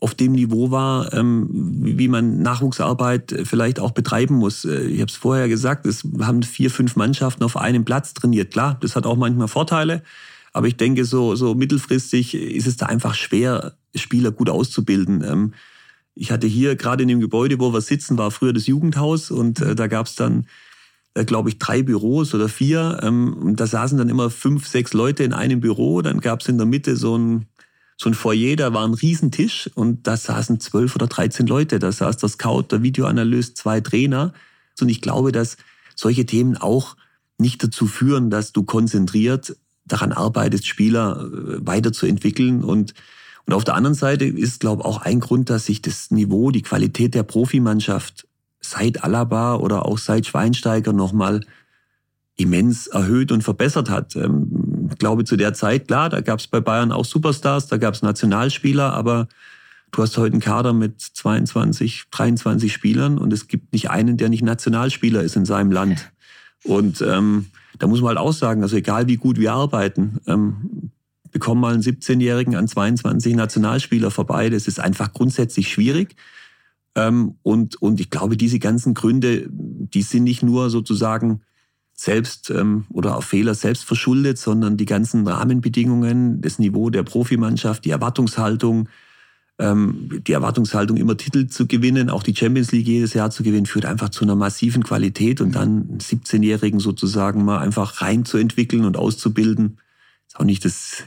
Speaker 1: auf dem Niveau war, ähm, wie man Nachwuchsarbeit vielleicht auch betreiben muss. Äh, ich habe es vorher gesagt, es haben vier, fünf Mannschaften auf einem Platz trainiert. Klar, das hat auch manchmal Vorteile, aber ich denke, so, so mittelfristig ist es da einfach schwer, Spieler gut auszubilden. Ähm, ich hatte hier gerade in dem Gebäude, wo wir sitzen, war früher das Jugendhaus und äh, da gab es dann äh, glaube ich, drei Büros oder vier. Ähm, und da saßen dann immer fünf, sechs Leute in einem Büro. Dann gab es in der Mitte so ein so ein Foyer, da war ein Riesentisch und da saßen zwölf oder dreizehn Leute. Da saß der Scout, der Videoanalyst, zwei Trainer. Und ich glaube, dass solche Themen auch nicht dazu führen, dass du konzentriert daran arbeitest, Spieler äh, weiterzuentwickeln. Und, und auf der anderen Seite ist, glaube ich, auch ein Grund, dass sich das Niveau, die Qualität der Profimannschaft seit Alaba oder auch seit Schweinsteiger nochmal immens erhöht und verbessert hat. Ich glaube, zu der Zeit, klar, da gab es bei Bayern auch Superstars, da gab es Nationalspieler, aber du hast heute einen Kader mit 22, 23 Spielern und es gibt nicht einen, der nicht Nationalspieler ist in seinem Land. Und ähm, da muss man halt auch sagen, also egal wie gut wir arbeiten, ähm, bekommen mal einen 17-Jährigen an 22 Nationalspieler vorbei. Das ist einfach grundsätzlich schwierig. Ähm, und, und ich glaube, diese ganzen Gründe, die sind nicht nur sozusagen selbst ähm, oder auf Fehler selbst verschuldet, sondern die ganzen Rahmenbedingungen, das Niveau der Profimannschaft, die Erwartungshaltung, ähm, die Erwartungshaltung, immer Titel zu gewinnen, auch die Champions League jedes Jahr zu gewinnen, führt einfach zu einer massiven Qualität und dann einen 17-Jährigen sozusagen mal einfach reinzuentwickeln und auszubilden, ist auch nicht, das,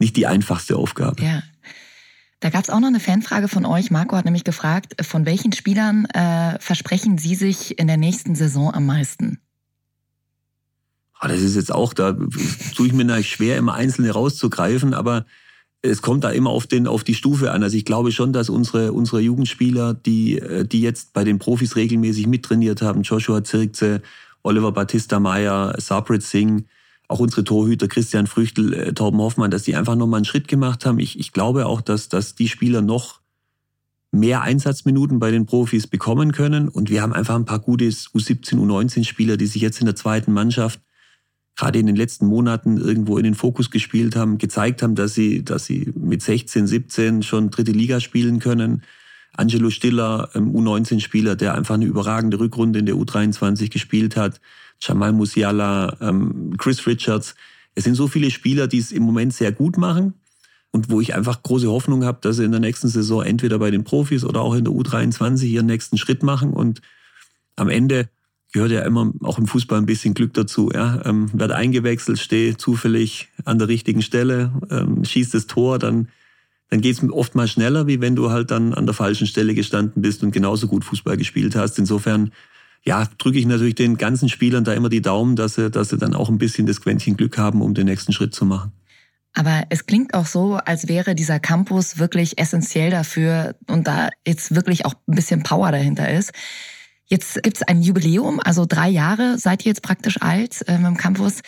Speaker 1: nicht die einfachste Aufgabe.
Speaker 2: Ja. Da gab es auch noch eine Fanfrage von euch. Marco hat nämlich gefragt, von welchen Spielern äh, versprechen Sie sich in der nächsten Saison am meisten?
Speaker 1: Ah, das ist jetzt auch, da tue ich mir schwer, immer Einzelne rauszugreifen, aber es kommt da immer auf, den, auf die Stufe an. Also ich glaube schon, dass unsere, unsere Jugendspieler, die, äh, die jetzt bei den Profis regelmäßig mittrainiert haben, Joshua Zirkze, Oliver Battista Meyer, Sabrit Singh, auch unsere Torhüter Christian Früchtel, äh, Torben Hoffmann, dass die einfach nochmal einen Schritt gemacht haben. Ich, ich glaube auch, dass, dass die Spieler noch mehr Einsatzminuten bei den Profis bekommen können. Und wir haben einfach ein paar gute U17, U19-Spieler, die sich jetzt in der zweiten Mannschaft gerade in den letzten Monaten irgendwo in den Fokus gespielt haben, gezeigt haben, dass sie, dass sie mit 16, 17 schon dritte Liga spielen können. Angelo Stiller, U19-Spieler, der einfach eine überragende Rückrunde in der U23 gespielt hat. Jamal Musiala, ähm, Chris Richards. Es sind so viele Spieler, die es im Moment sehr gut machen und wo ich einfach große Hoffnung habe, dass sie in der nächsten Saison entweder bei den Profis oder auch in der U23 ihren nächsten Schritt machen und am Ende gehört ja immer auch im Fußball ein bisschen Glück dazu. Ja? Ähm, wird eingewechselt, stehe zufällig an der richtigen Stelle, ähm, schießt das Tor, dann, dann geht es oft mal schneller, wie wenn du halt dann an der falschen Stelle gestanden bist und genauso gut Fußball gespielt hast. Insofern ja, drücke ich natürlich den ganzen Spielern da immer die Daumen, dass sie, dass sie dann auch ein bisschen das Quäntchen Glück haben, um den nächsten Schritt zu machen.
Speaker 2: Aber es klingt auch so, als wäre dieser Campus wirklich essentiell dafür und da jetzt wirklich auch ein bisschen Power dahinter ist. Jetzt gibt es ein Jubiläum, also drei Jahre seid ihr jetzt praktisch alt ähm, im Campus.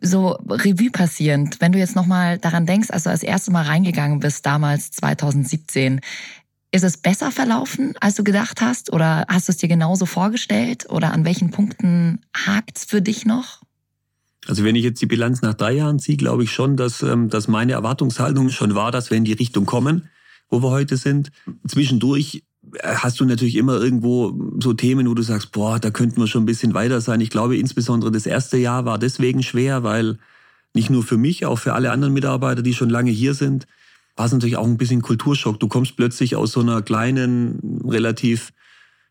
Speaker 2: So Revue passierend, wenn du jetzt nochmal daran denkst, als du das erste Mal reingegangen bist, damals 2017, ist es besser verlaufen, als du gedacht hast? Oder hast du es dir genauso vorgestellt? Oder an welchen Punkten hakt es für dich noch?
Speaker 1: Also wenn ich jetzt die Bilanz nach drei Jahren ziehe, glaube ich schon, dass, ähm, dass meine Erwartungshaltung schon war, dass wir in die Richtung kommen, wo wir heute sind. Zwischendurch hast du natürlich immer irgendwo so Themen, wo du sagst, boah, da könnten wir schon ein bisschen weiter sein. Ich glaube, insbesondere das erste Jahr war deswegen schwer, weil nicht nur für mich, auch für alle anderen Mitarbeiter, die schon lange hier sind, war es natürlich auch ein bisschen Kulturschock. Du kommst plötzlich aus so einer kleinen, relativ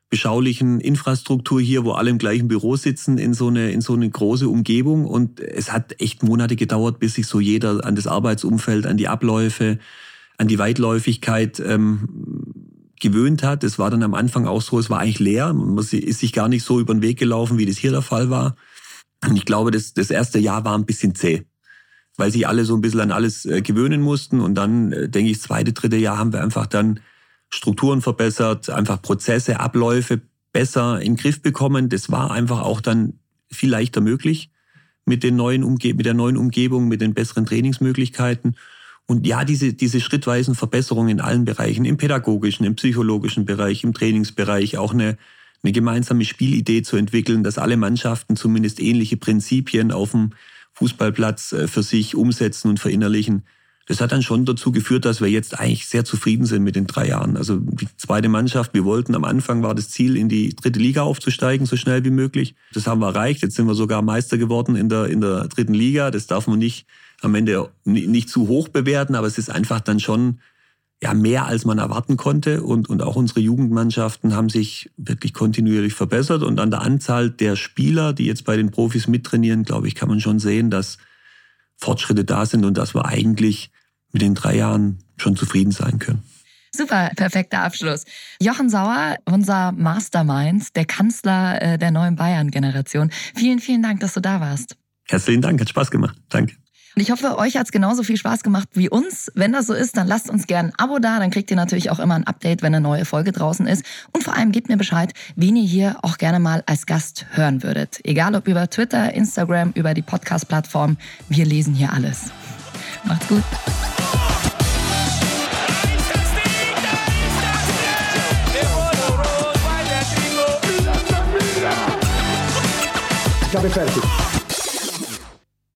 Speaker 1: beschaulichen Infrastruktur hier, wo alle im gleichen Büro sitzen, in so eine, in so eine große Umgebung. Und es hat echt Monate gedauert, bis sich so jeder an das Arbeitsumfeld, an die Abläufe, an die Weitläufigkeit ähm, gewöhnt hat. Es war dann am Anfang auch so, es war eigentlich leer. Man ist sich gar nicht so über den Weg gelaufen, wie das hier der Fall war. Und ich glaube, das, das erste Jahr war ein bisschen zäh, weil sich alle so ein bisschen an alles äh, gewöhnen mussten. Und dann, äh, denke ich, das zweite, dritte Jahr haben wir einfach dann Strukturen verbessert, einfach Prozesse, Abläufe besser in den Griff bekommen. Das war einfach auch dann viel leichter möglich mit, den neuen Umge mit der neuen Umgebung, mit den besseren Trainingsmöglichkeiten. Und ja, diese, diese schrittweisen Verbesserungen in allen Bereichen, im pädagogischen, im psychologischen Bereich, im Trainingsbereich, auch eine, eine gemeinsame Spielidee zu entwickeln, dass alle Mannschaften zumindest ähnliche Prinzipien auf dem Fußballplatz äh, für sich umsetzen und verinnerlichen. Das hat dann schon dazu geführt, dass wir jetzt eigentlich sehr zufrieden sind mit den drei Jahren. Also die zweite Mannschaft, wir wollten am Anfang war das Ziel, in die dritte Liga aufzusteigen, so schnell wie möglich. Das haben wir erreicht. Jetzt sind wir sogar Meister geworden in der, in der dritten Liga. Das darf man nicht am Ende nicht zu hoch bewerten, aber es ist einfach dann schon ja mehr als man erwarten konnte und und auch unsere Jugendmannschaften haben sich wirklich kontinuierlich verbessert und an der Anzahl der Spieler, die jetzt bei den Profis mittrainieren, glaube ich, kann man schon sehen, dass Fortschritte da sind und dass wir eigentlich mit den drei Jahren schon zufrieden sein können.
Speaker 2: Super, perfekter Abschluss. Jochen Sauer, unser Mastermind, der Kanzler äh, der neuen Bayern-Generation. Vielen, vielen Dank, dass du da warst.
Speaker 1: Herzlichen Dank, hat Spaß gemacht. Danke.
Speaker 2: Und ich hoffe, euch hat es genauso viel Spaß gemacht wie uns. Wenn das so ist, dann lasst uns gerne ein Abo da. Dann kriegt ihr natürlich auch immer ein Update, wenn eine neue Folge draußen ist. Und vor allem gebt mir Bescheid, wen ihr hier auch gerne mal als Gast hören würdet. Egal ob über Twitter, Instagram, über die Podcast-Plattform. Wir lesen hier alles. Macht's gut.
Speaker 5: Chiave fertig.